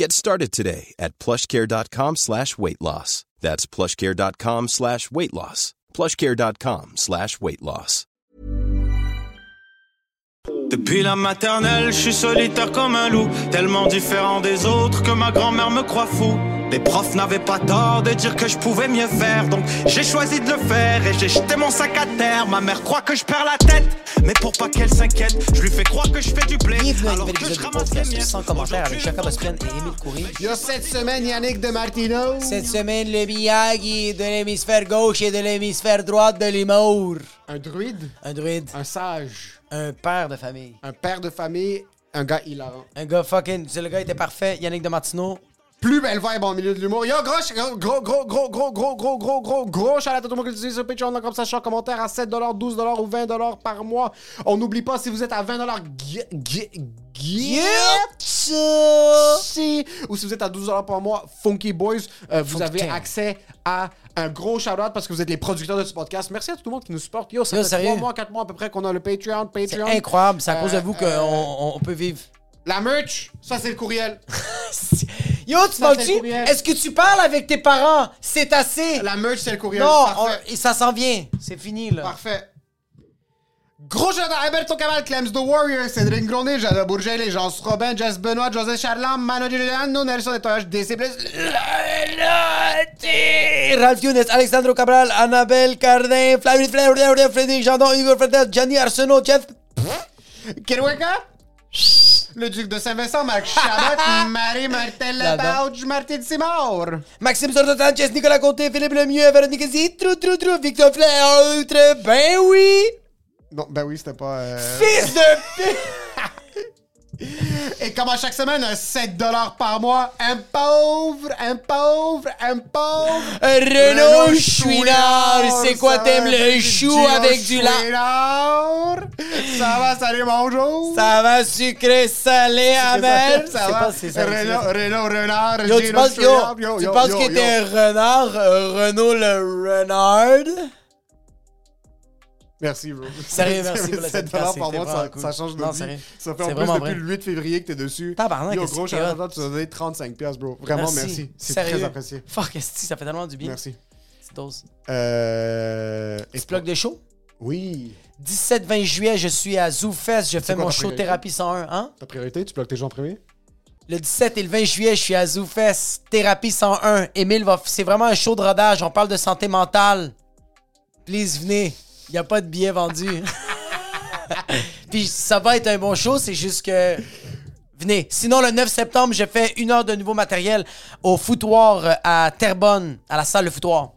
Get started today at plushcare.com slash weight loss. That's plushcare.com slash weight loss. plushcare.com slash weight loss. Depuis la maternelle, je suis solitaire comme un loup, tellement différent des autres que ma grand-mère me croit fou. Les profs n'avaient pas tort de dire que je pouvais mieux faire, donc j'ai choisi de le faire et j'ai jeté mon sac à terre. Ma mère croit que je perds la tête, mais pour pas qu'elle s'inquiète, je lui fais croire que je fais du blé. Bienvenue à un nouvel épisode du podcast sans commentaire avec Ospian et Émile Coury. Il y a cette semaine Yannick de Martino. Cette semaine, le Miyagi de l'hémisphère gauche et de l'hémisphère droite de l'humour. Un druide, Un druide, un sage, un père de famille. un père de famille, un gars hilarant. Un gars fucking. c'est Le gars était parfait. Yannick de Martineau. Plus belle vibe en milieu de l'humour. Yo, gros, gros, gros, gros, gros, gros, gros, gros, gros, gros, shout out à tout le monde qui utilise sur Patreon, comme ça, chaque commentaire à 7$, 12$ ou 20$ par mois. On n'oublie pas, si vous êtes à 20$, get, get, get, si- ou si vous êtes à 12$ par mois, Funky Boys, euh, vous avez accès à un gros shout-out parce que vous êtes les producteurs de ce podcast. Merci à tout le monde qui nous supporte. Yo, ça fait sérieux? 3 mois, 4 mois à peu près qu'on a le Patreon, C'est Patreon. incroyable. C'est à cause de Euh, vous qu'on euh, on- on peut vivre. La merch, ça c'est le courriel. Yo, tu Ça, parles-tu? c'est le courriel. Est-ce que tu parles avec tes parents? C'est assez. La merch, c'est le courriel. Non, Parfait. on- ça s'en vient. C'est fini, là. Parfait. Gros shout à Alberto Caval, Clems The Warrior, Cédric Grondé, Jada Bourget, les gens Robin, Jess Benoît, José Charlam, Mano Giuliano, Nelson Nettoyage, DC+, Ralph Younes, Alexandro Cabral, Annabelle Cardin, Flavie Flair, Frédéric Jandon, Igor Fredel, Gianni Arsenault, Jeff. Kirouaka, le duc de Saint-Vincent, Marc Chabot, Marie-Martelle J'adore. Lebauge, Martine Simard. Maxime Sordo Sanchez, Nicolas Côté, Philippe Lemieux, Véronique Zi, Trou Trou Trou, Victor Flair, Outre, ben oui! Non, ben oui, c'était pas... euh, Fils de! Et comme à chaque semaine, un 7$ par mois, un pauvre, un pauvre, un pauvre... Renaud Chouinard, c'est quoi t'aimes le chou avec du lard? Ça va, salut, bonjour. Ça va sucré, salé, amer? Ça va, pas c'est ça. Renaud, Renaud, Renard, Yo, tu Gino penses, yo, Chouinard. Yo, tu yo, penses yo. était un renard, euh, Renaud le renard? Merci, bro. Sérieux, merci pour le 7 podcast, par mois, ça, cool. ça change Non, notre vie. sérieux. Ça fait en plus depuis vrai. le 8 février que t'es dessus. Tabarnak, Yo, gros shout tu as donné 35 piastres, bro. Vraiment, merci. C'est très apprécié. Fuck, esti, ça fait tellement du bien. Merci. Petite dose. Euh... et Petit plug de show? Oui. 17-20 juillet, je suis à ZooFest. Je fais quoi mon show? Thérapie 101. Hein? Ta priorité, tu bloques tes gens en premier? Le 17 et le 20 juillet, je suis à ZooFest. Thérapie 101. Émile va. C'est vraiment un show de rodage. On parle de santé mentale. Please, venez. Il n'y a pas de billets vendus. Puis ça va être un bon show, c'est juste que. Venez. Sinon, le 9 septembre, je fais une heure de nouveau matériel au foutoir euh, à Terrebonne, à la salle de foutoir.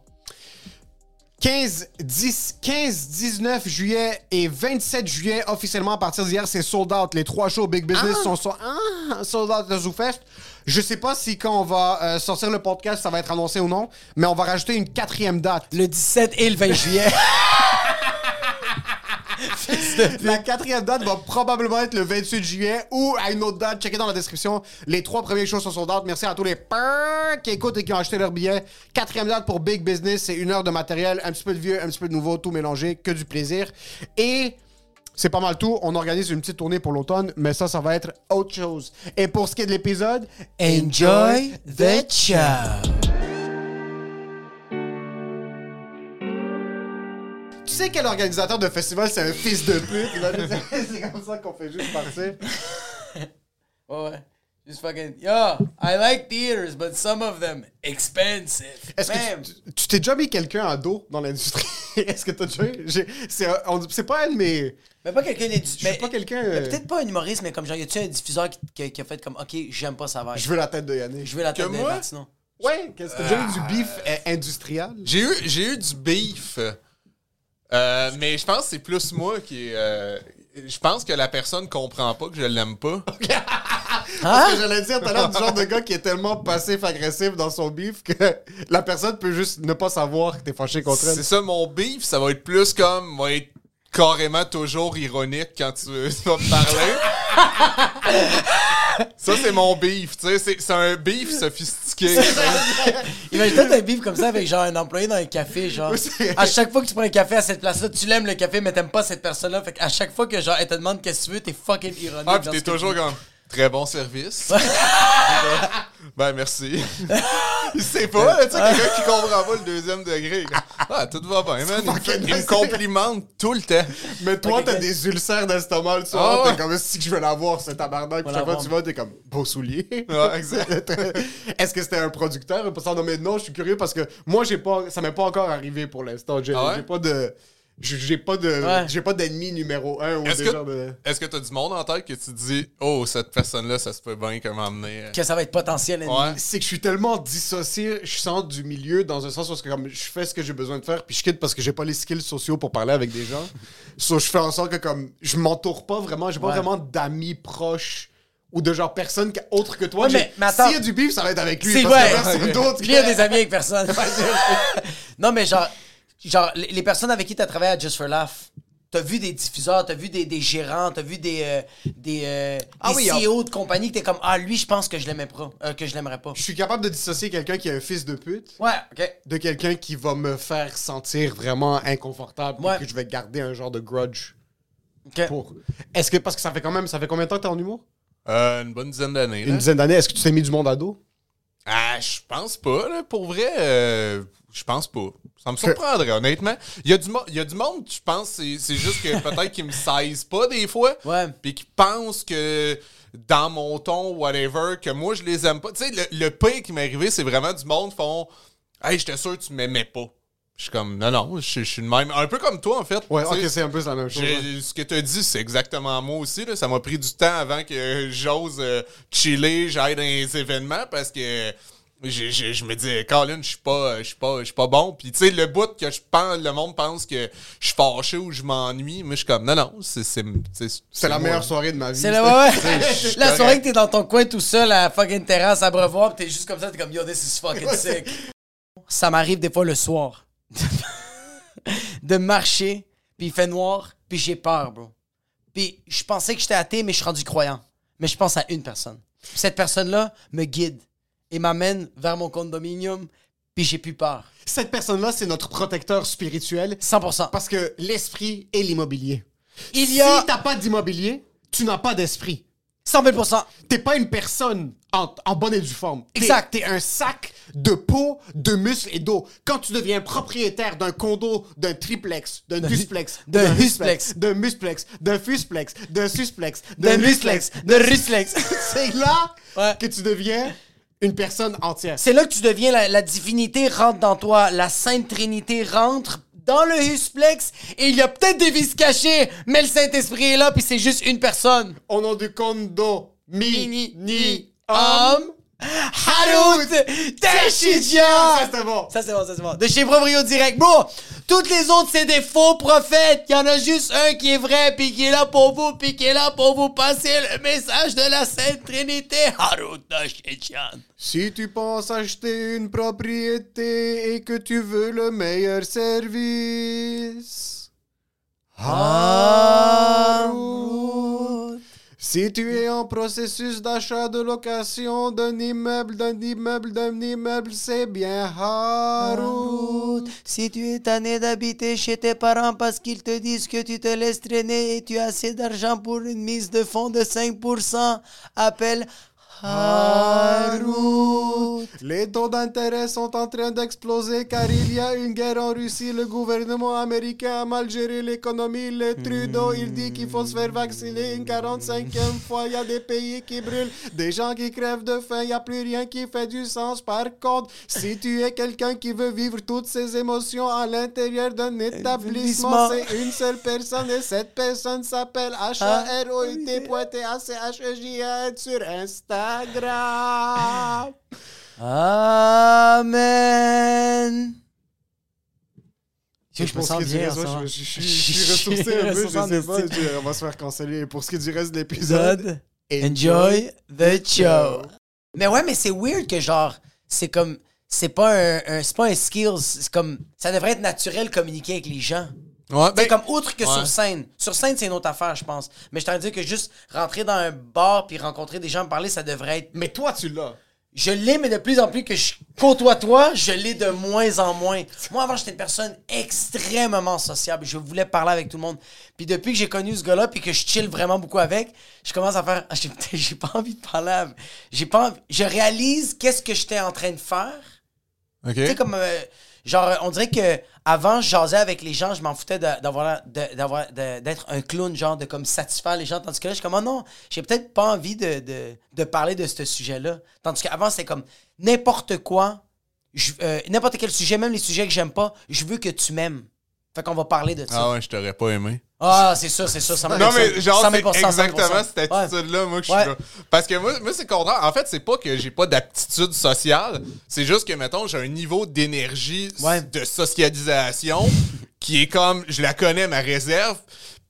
15, 10, 15, 19 juillet et 27 juillet, officiellement à partir d'hier, c'est sold out. Les trois shows Big Business sont so- ah, sold out de ZooFest. Je sais pas si quand on va euh, sortir le podcast, ça va être annoncé ou non, mais on va rajouter une quatrième date. Le 17 et le 20 juillet. La quatrième date va probablement être le 28 juillet ou à une autre date. Checkez dans la description. Les trois premiers shows sont sold out. Merci à tous les peurs qui écoutent et qui ont acheté leur billet. Quatrième date pour Big Business, c'est une heure de matériel, un petit peu de vieux, un petit peu de nouveau, tout mélangé, que du plaisir. Et c'est pas mal tout. On organise une petite tournée pour l'automne, mais ça, ça va être autre chose. Et pour ce qui est de l'épisode, Enjoy the show. Tu sais quel organisateur de festival, c'est un fils de pute? Il va nous dire, c'est comme ça qu'on fait juste partir. Ouais, ouais. Just fucking, yo, I like theaters, but some of them expensive. Est-ce que tu- t'es déjà mis quelqu'un en dos dans l'industrie? Est-ce que t'as déjà eu? C'est pas de mes. Mais pas quelqu'un Je mais- pas quelqu'un. mais euh, Peut-être pas un humoriste, mais comme genre, y a-tu un diffuseur qui, qui- qui a fait comme, ok, j'aime pas sa vibe? Je veux la tête de Yannick. Je veux la tête Que de moi? Martineau. Ouais, qu'est-ce que t'as déjà eu du beef euh, industriel? J'ai eu, j'ai eu du beef. Euh, mais je pense que c'est plus moi qui. euh, je pense que la personne comprend pas que je l'aime pas. Parce que j'allais dire, t'as l'air du genre de gars qui est tellement passif-agressif dans son beef que la personne peut juste ne pas savoir que t'es fâché contre elle. C'est ça, mon beef, ça va être plus comme. va être carrément toujours ironique quand tu, tu vas me parler. ça, c'est mon beef. Tu sais, c'est, c'est un beef sophistiqué. Imagine-toi t'as un bif comme ça avec genre un employé dans un café, genre. Oui, À chaque fois que tu prends un café à cette place-là, tu l'aimes le café, mais t'aimes pas cette personne-là. Fait qu'à chaque fois que genre elle te demande qu'est-ce que tu veux, t'es fucking ironique. ah, pis t'es toujours comme. Très bon service. ben, merci. Il sait pas, là, tu sais, quelqu'un qui comprend pas le deuxième degré. Ah, tout va bien, man. Il me, fait- il me complimente tout le temps. Mais toi, Ok, t'as ok. des ulcères d'estomac le soir, Ah ouais. t'es comme si je veux l'avoir, ce tabarnak. Puis chaque fois bon. que tu vas, t'es comme beau soulier. Ouais, exact. Est-ce que c'était un producteur? Pas sans nommer de nom, je suis curieux parce que moi, j'ai pas, ça m'est pas encore arrivé pour l'instant. J'ai Ah ouais? j'ai pas de. J'ai pas de. Ouais. J'ai pas d'ennemi numéro un ou Est-ce des que, genres de. est-ce que t'as du monde en tête que tu te dis, oh, cette personne-là, ça se peut bien qu'elle m'emmener. Que ça va être potentiel ennemi. Ouais. C'est que je suis tellement dissocié, je sens du milieu dans un sens où comme je fais ce que j'ai besoin de faire, puis je quitte parce que j'ai pas les skills sociaux pour parler avec des gens. so, je fais en sorte que comme je m'entoure pas vraiment, j'ai pas Ouais. vraiment d'amis proches ou de genre personne que- autre que toi. Mais- mais attends. S'il y a du bif, ça va être avec lui. C'est vrai. que il a des amis avec personne. non, mais genre, genre les, personnes avec qui t'as travaillé à Just for Laugh, t'as vu des diffuseurs, t'as vu des, des gérants, t'as vu des, euh, des, euh, Ah des oui, on- CEO de compagnie que t'es comme, ah, lui, je pense que je l'aimais pas, euh, que je l'aimerais pas. Je suis capable de dissocier quelqu'un qui est un fils de pute Ouais, de quelqu'un qui va me faire sentir vraiment inconfortable Ouais. et que je vais garder un genre de grudge ok. pour. Est-ce que parce que ça fait quand même ça fait combien de temps que t'es en humour? Euh, une bonne dizaine d'années. Une dizaine d'années. Est-ce que tu t'es mis du monde à dos Ah, je pense pas, là. Pour vrai, euh, je pense pas. Ça me surprendrait, honnêtement. Il y, a du il y a du monde, je pense, c'est c'est juste que peut-être qu'ils me saisent pas des fois. Ouais. Puis qui pensent que dans mon ton, whatever, que moi, je les aime pas. Tu sais, le, le pire qui m'est arrivé, c'est vraiment du monde font Hey, j'étais sûr que tu m'aimais pas. Je suis comme, non, non, je, je suis le même. Un peu comme toi, en fait. Ouais, ok, c'est un peu la même chose. ouais. Ce que tu as dit, c'est exactement moi aussi. Là. Ça m'a pris du temps avant que j'ose euh, chiller, j'aille dans les événements parce que j'ai- j'ai- je me dis, Colin, je suis pas, je suis pas, je suis pas bon. Puis tu sais, le bout que je pense, le monde pense que je suis fâché ou je m'ennuie, mais je suis comme, non, non, c'est c'est la moi. meilleure soirée de ma vie. C'est ouais, je La correct. soirée que t'es dans ton coin tout seul à la fucking terrasse à Brevoir, pis t'es juste comme ça, t'es comme yo, this is fucking sick. Ça m'arrive des fois le soir de marcher, puis il fait noir, puis j'ai peur, bro. Puis je pensais que j'étais athée, mais je suis rendu croyant. Mais je pense à une personne. Puis cette personne-là me guide et m'amène vers mon condominium, puis j'ai plus peur. Cette personne-là, c'est notre protecteur spirituel 100%. parce que l'esprit est l'immobilier. Il y a Si t'as pas d'immobilier, tu n'as pas d'esprit. 100 000%. T'es pas une personne en, en bonne et due forme. Exact. T'es un sac de peau, de muscles et d'eau. Quand tu deviens propriétaire d'un condo, d'un triplex, d'un dusplex, d'un husplex. d'un musplex, d'un fusplex, d'un susplex, D'un musclex, d'un rusplex. c'est là Ouais. que tu deviens une personne entière. C'est là que tu deviens la, la divinité rentre dans toi, la Sainte Trinité rentre dans le husplex et il y a peut-être des vices cachés, mais le Saint-Esprit est là puis c'est juste une personne. Au nom du condo, mi, Mini, ni, ni, homme. Homme. Harut Teshidja! Ça, c'était bon. Ça, c'est bon, ça, c'est bon. De chez Proprio Direct. Bro, toutes les autres, c'est des faux prophètes. Il y en a juste un qui est vrai, puis qui est là pour vous, puis qui est là pour vous passer le message de la Sainte Trinité. Harut Teshidja. Si tu penses acheter une propriété et que tu veux le meilleur service, Harut. Si tu es en processus d'achat de location d'un immeuble, d'un immeuble, d'un immeuble, c'est bien Harut. Si tu es tanné d'habiter chez tes parents parce qu'ils te disent que tu te laisses traîner et tu as assez d'argent pour une mise de fonds de 5%, appelle Les taux d'intérêt sont en train d'exploser car il y a une guerre en Russie. Le gouvernement américain a mal géré l'économie. Le Trudeau, il dit qu'il faut se faire vacciner une 45e fois. Il y a des pays qui brûlent, des gens qui crèvent de faim. Il n'y a plus rien qui fait du sens. Par contre, si tu es quelqu'un qui veut vivre toutes ces émotions à l'intérieur d'un établissement, c'est une seule personne et cette personne s'appelle H-A-R-O-U-T.T-A-C-H-E-J-A E sur Instagram. Amen. Je, je me Pour ce sens du bien. reste, je, je- suis ressourcé un peu, je sais pas, on va se faire canceller. Pour ce qui est du reste de l'épisode, Enjoy the show. Mais ouais, mais c'est weird que genre, c'est comme, c'est pas un, un- c'est pas un skills, c'est comme, ça devrait être naturel communiquer avec les gens. Ouais, ben, comme outre que ouais. sur scène. Sur scène, c'est une autre affaire, je pense. Mais je t'en dire que juste rentrer dans un bar puis rencontrer des gens, parler, ça devrait être. Mais toi, tu l'as. Je l'ai, mais de plus en plus que je côtoie toi, je l'ai de moins en moins. Moi, avant, j'étais une personne extrêmement sociable. Je voulais parler avec tout le monde. Puis depuis que j'ai connu ce gars-là, puis que je chill vraiment beaucoup avec, je commence à faire. Ah, J'ai j'ai pas envie de parler. à- J'ai pas envie- Je réalise qu'est-ce que j'étais en train de faire. OK. Tu sais, comme. euh, genre, on dirait que avant, je jasais avec les gens, je m'en foutais d'avoir d'être un clown, genre, de comme satisfaire les gens. Tandis que là, je suis comme, oh non, j'ai peut-être pas envie de, parler de ce sujet-là. Tandis qu'avant, c'était comme n'importe quoi, euh, n'importe quel sujet, même les sujets que j'aime pas, je veux que tu m'aimes. Fait qu'on va parler de ça. Ah ouais, je t'aurais pas aimé. Ah, c'est ça, c'est ça. ça Non, mais genre, 100 c'est 000 exactement 100 cette attitude-là, moi, que je suis là. Parce que moi, moi c'est contraire. En fait, c'est pas que j'ai pas d'aptitude sociale. C'est juste que, mettons, j'ai un niveau d'énergie, de socialisation qui est comme, je la connais, ma réserve.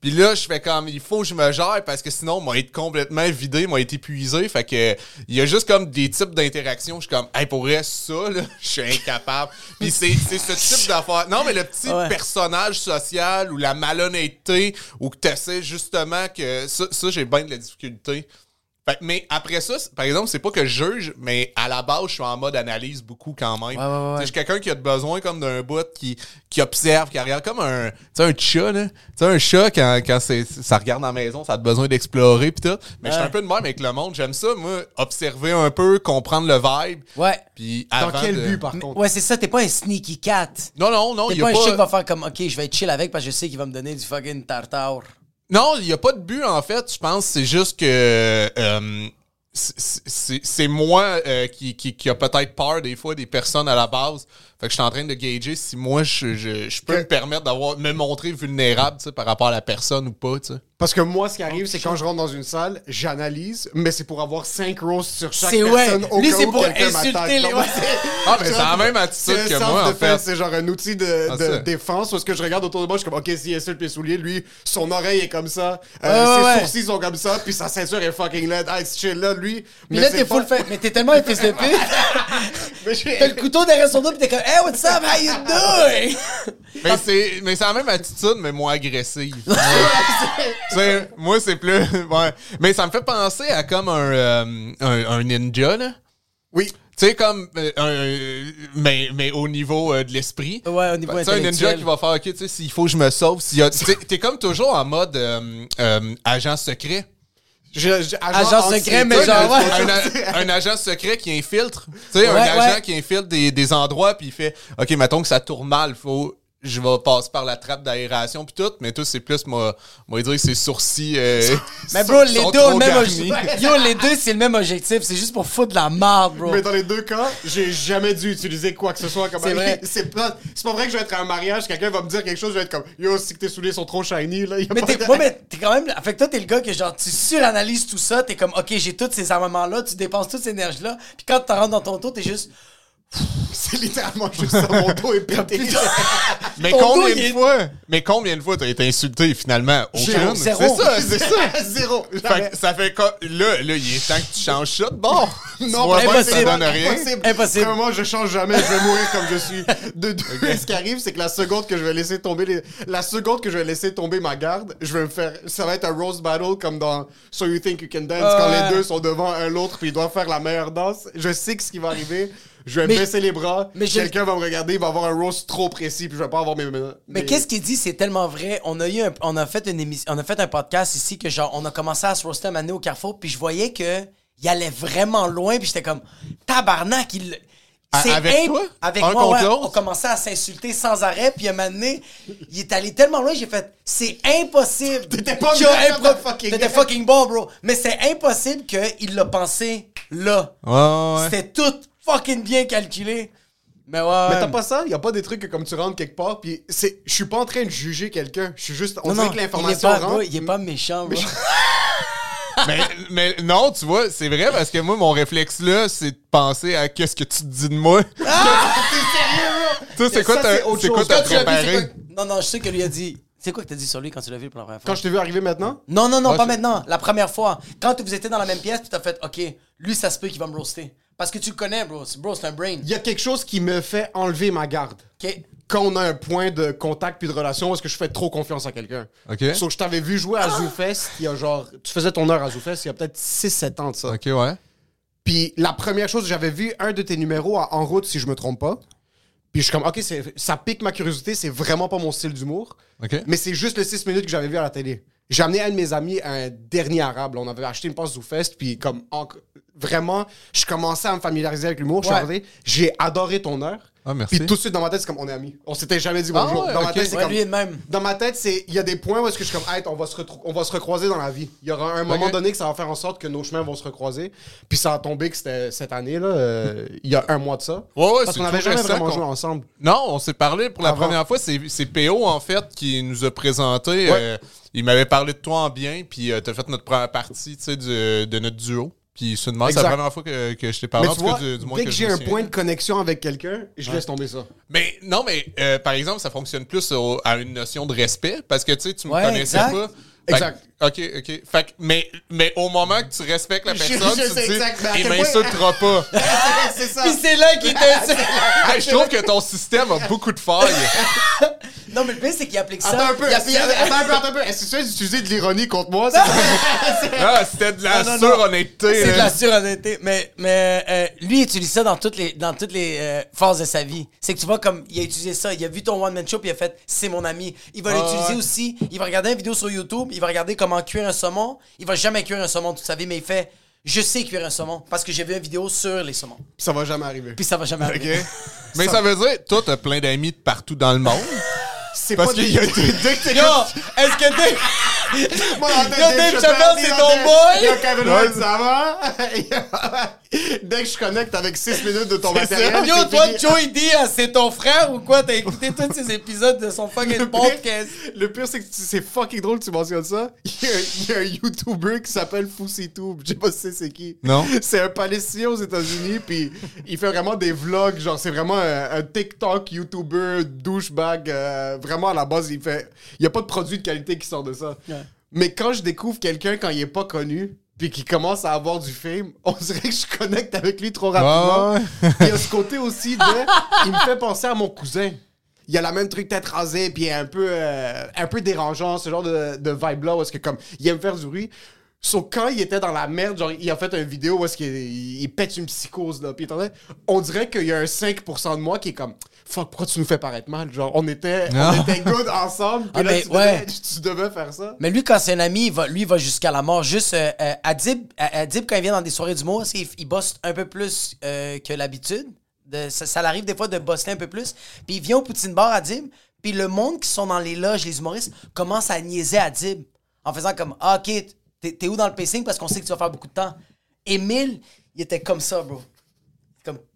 Puis là, je fais comme, il faut que je me gère parce que sinon, m'a être complètement vidé, m'a été épuisé. Fait que, il y a juste comme des types d'interactions. Je suis comme, hey, pour vrai, ça, là, je suis incapable. Puis c'est c'est ce type d'affaire. Non, mais le petit Ouais. personnage social ou la malhonnêteté ou que tu essaies justement que. Ça, ça j'ai bien de la difficulté. Fait mais après ça, par exemple, c'est pas que je juge, mais à la base, je suis en mode analyse beaucoup quand même. Ouais, ouais, ouais. Je suis quelqu'un qui a besoin comme d'un bout qui, qui observe, qui regarde comme un, un chat, là. Tu sais, un chat, quand, quand c'est, ça regarde dans la maison, ça a besoin d'explorer pis tout. Mais je suis un peu de même avec le monde. J'aime ça, moi, observer un peu, comprendre le vibe. Ouais. Puis Dans quel de- but, par contre? Ouais, c'est ça, t'es pas un sneaky cat. Non, non, non, T'es pas a un chien qui pas... va faire comme, ok, je vais être chill avec parce que je sais qu'il va me donner du fucking tartare. Non, il n'y a pas de but, en fait. Je pense c'est juste que euh, c'est- moi euh, qui, qui, qui a peut-être peur des fois des personnes à la base. Fait que je suis en train de gager si moi, je, je, je peux me permettre d'avoir me montrer vulnérable tu sais, par rapport à la personne ou pas. tu sais. Parce que moi, ce qui arrive, c'est quand je rentre dans une salle, j'analyse, mais c'est pour avoir 5 roasts sur chaque C'est personne ouais. au Lui, cas c'est où pour quelqu'un insulter m'attaque. les- Non, c'est- Ah, mais c'est la même attitude c'est que moi, en fait. C'est genre un outil de, Ah, de défense où ce que je regarde autour de moi, je suis comme, OK, s'il insulte mes souliers, lui, son oreille est comme ça, euh, Ouais, ses ouais, sourcils sont comme ça, puis sa ceinture est fucking laide. Hey, ce chill-là, lui. Mais là, c'est t'es pas- full fait. Mais t'es tellement un fils de pute. Mais j'ai- T'as le couteau derrière son dos pis t'es comme, hey, what's up, how you doing? Mais c'est mais c'est la même attitude, mais moins agressive. Tu sais, moi, c'est plus. Ouais. Mais ça me fait penser à comme un, euh, un, un ninja, là. Oui. Tu sais, comme. euh, un- mais, mais au niveau euh, de l'esprit. Ouais, au niveau Tu sais, un ninja qui va faire, OK, tu sais, s'il faut que je me sauve, s'il y a. tu sais, T'es comme toujours en mode euh, euh, agent secret. Je- je- Agent secret, mais genre, ouais. un, agent secret qui infiltre. Tu sais, un agent ouais. qui infiltre des, des endroits, puis il fait OK, mettons que ça tourne mal, faut. Je vais passer par la trappe d'aération puis tout, mais tout c'est plus moi, moi dire ses sourcils. euh, Mais bro, les deux ont le même objectif. Yo, les deux, c'est le même objectif. C'est juste pour foutre de la merde, bro. Mais dans les deux cas, j'ai jamais dû utiliser quoi que ce soit comme C'est vrai. C'est pas, c'est pas vrai que je vais être à un mariage, quelqu'un va me dire quelque chose, je vais être comme Yo, si que tes souliers sont trop shiny, là. y a Mais pas t'es, de- ouais, mais t'es quand même. Fait que toi, t'es le gars que genre, tu suranalyses tout ça, t'es comme, ok, j'ai tous ces armements-là, tu dépenses toute cette énergie-là, puis quand tu rentres dans ton tour, t'es juste. C'est littéralement juste ça, mon dos est pété. Mais Ton combien dos, il de est- fois? Mais combien de fois t'as été insulté finalement Aucune. Zéro. C'est ça, c'est ça. Zéro. Fait que ça fait quoi? Là, là, il est temps que tu changes ça de bord. Non, bien que ça impossible. donne rien. Impossible. Impossible. Je change jamais, je vais mourir comme je suis. De deux, ce qui arrive, c'est que la seconde que je vais laisser tomber les... la seconde que je vais laisser tomber ma garde, je vais me faire, ça va être un roast battle comme dans So You Think You Can Dance quand les deux sont devant un l'autre puis ils doivent faire la meilleure danse. Je sais que ce qui va arriver. Je vais Mais- baisser les bras, mais quelqu'un va me regarder, il va avoir un roast trop précis puis je vais pas avoir mes. Mais mes- qu'est-ce qu'il dit, c'est tellement vrai. On a eu un, on a fait une émission, on a fait un podcast ici que genre, on a commencé à se roaster un donné au Carrefour, puis je voyais que il allait vraiment loin, puis j'étais comme, tabarnak, il. Avec toi? Avec Un moi, ouais, on commençait à s'insulter sans arrêt, puis à un moment donné, il est allé tellement loin, j'ai fait, c'est impossible. T'étais pas qu'il y a bien un capable pro- de fucking T'étais fucking bon, bro. Mais c'est impossible qu'il l'a pensé là. Ouais. C'était tout fucking bien calculé. Mais ouais. Mais t'as pas ça? Y a pas des trucs que comme tu rentres quelque part, puis c'est. Je suis pas en train de juger quelqu'un. Je suis juste. On non, dirait non, que il est l'information pas, rentre. bro, il est pas méchant, bro. mais, mais non, tu vois, c'est vrai parce que moi, mon réflexe là, c'est de penser à qu'est-ce que tu te dis de moi. Toi, c'est quoi ta- c'est quoi t'as tu préparé? Non, non, je sais que lui a dit. C'est quoi que t'as dit sur lui quand tu l'as vu pour la première fois? Quand je t'ai vu arriver maintenant, Non, non, non, pas maintenant. La première fois. Quand vous étiez dans la même pièce, puis t'as fait, OK, lui, ça se peut qu'il va me roaster. Parce que tu le connais, bro. C'est- Bro, c'est un brain. il y a quelque chose qui me fait enlever ma garde. OK? Quand on a un point de contact puis de relation, est-ce que je fais trop confiance à quelqu'un? Ok. So, je t'avais vu jouer à ZooFest il y a genre. Tu faisais ton heure à ZooFest il y a peut-être 6-7 ans de ça. Ok, ouais. Puis la première chose, j'avais vu un de tes numéros à En route, si je me trompe pas. Puis je suis comme, OK, ça pique ma curiosité, c'est vraiment pas mon style d'humour. Ok. Mais c'est juste le 6 minutes que j'avais vu à la télé. J'ai amené un de mes amis à un dernier arabe. là. On avait acheté une passe ZooFest, puis comme, en- vraiment, je commençais à me familiariser avec l'humour. Ouais. J'ai adoré ton heure. Ah, merci. Puis tout de suite, dans ma tête, c'est comme, on est amis. On s'était jamais dit Ah bonjour. ouais, dans ma ok. tête, c'est Ouais, comme... lui même. Dans ma tête, c'est il y a des points où est-ce que je suis comme, hey, on va se on va se recroiser dans la vie. Il y aura un moment donné que ça va faire en sorte que nos chemins vont se recroiser. Puis ça a tombé que c'était cette année là, euh, il y a un mois de ça. Ouais, ouais, Parce c'est qu'on avait tout jamais vraiment joué ensemble. Non, on s'est parlé pour la Avant. première fois. C'est c'est PO, en fait, qui nous a présenté. euh, il m'avait parlé de toi en bien, puis euh, t'as fait notre première partie tu sais, du- de notre duo. Puis c'est Exact. la première fois que, que je t'ai parlé. Mais en tu tout cas, vois, du, du moins dès que je j'ai me un souviens. point de connexion avec quelqu'un, je laisse tomber ça. Mais non, mais euh, par exemple, ça fonctionne plus au- à une notion de respect parce que tu sais, tu me Ouais, connaissais exact. pas. Fait Exact. Ok, ok. Fait que- mais, mais au moment que tu respectes la Je- personne, je tu sais te dis, il quel point- m'insultera pas. c'est ça. Puis c'est là qu'il. Hey, je trouve que ton système a beaucoup de failles. non, mais le pire, c'est qu'il applique ça. Attends un peu, Il applique- attends un peu, attends un peu. Est-ce que tu as d'utiliser de l'ironie contre moi? C'est- Ah, c'était de la surhonnêteté. C'est de la surhonnêteté. Mais, mais euh, lui, il utilise ça dans toutes les, dans toutes les euh, phases de sa vie. C'est que tu vois, comme il a utilisé ça, il a vu ton one-man show, puis il a fait c'est mon ami. Il va Ah, l'utiliser aussi. Il va regarder une vidéo sur YouTube, il va regarder comment cuire un saumon. Il va jamais cuire un saumon toute sa vie, mais il fait je sais cuire un saumon parce que j'ai vu une vidéo sur les saumons. Ça va jamais arriver. Puis ça va jamais arriver. Mais ça veut dire, toi, t'as plein d'amis de partout dans le monde. C'est Parce pas qu'il des- y a t'es Yo, est-ce que Dave. Yo, Dave Chappelle, c'est ton boy? Yo, Kevin Hart, ça va? Dès que je connecte avec 6 minutes de ton matériel, Yo, toi. Joey D, ah, c'est ton frère ou quoi? T'as écouté tous ces épisodes de son fucking Le pire, podcast? le pire, c'est que c'est fucking drôle que tu mentionnes ça. Il y a, un YouTuber qui s'appelle FoussyTube. Je sais pas si c'est qui. Non. C'est un Palestinien aux États-Unis, puis il fait vraiment des vlogs. Genre, c'est vraiment un, un TikTok YouTuber douchebag. euh, vraiment, à la base, il fait. Il y a pas de produit de qualité qui sort de ça. Mais quand je découvre quelqu'un quand il est pas connu, puis qu'il commence à avoir du fame, on dirait que je connecte avec lui trop rapidement. Il y a ce côté aussi de. Il me fait penser à mon cousin. Il y a la même truc tête rasée, puis un peu, euh, un peu dérangeant, ce genre de, de vibe-là, où est-ce que comme, il aime faire du bruit. Sauf quand il était dans la merde, genre, il a fait une vidéo où est-ce qu'il il- pète une psychose, là. Puis on dirait qu'il y a un 5% de moi qui est comme, fuck, pourquoi tu nous fais paraître mal? Genre, on était, on était good ensemble, puis Ah, là, mais tu, ouais. devais, tu devais faire ça. Mais lui, quand c'est un ami, il va, lui, il va jusqu'à la mort. Juste, euh, euh, Adib, euh, Adib, quand il vient dans des soirées d'humour, il, il bosse un peu plus euh, que l'habitude. De- Ça, ça l'arrive des fois de bosser un peu plus. Puis il vient au Poutine Bar, Adib, puis le monde qui sont dans les loges, les humoristes, commence à niaiser Adib en faisant comme Ah, ok, t'es t'es où dans le pacing parce qu'on sait que tu vas faire beaucoup de temps. Émile, il était comme ça, bro.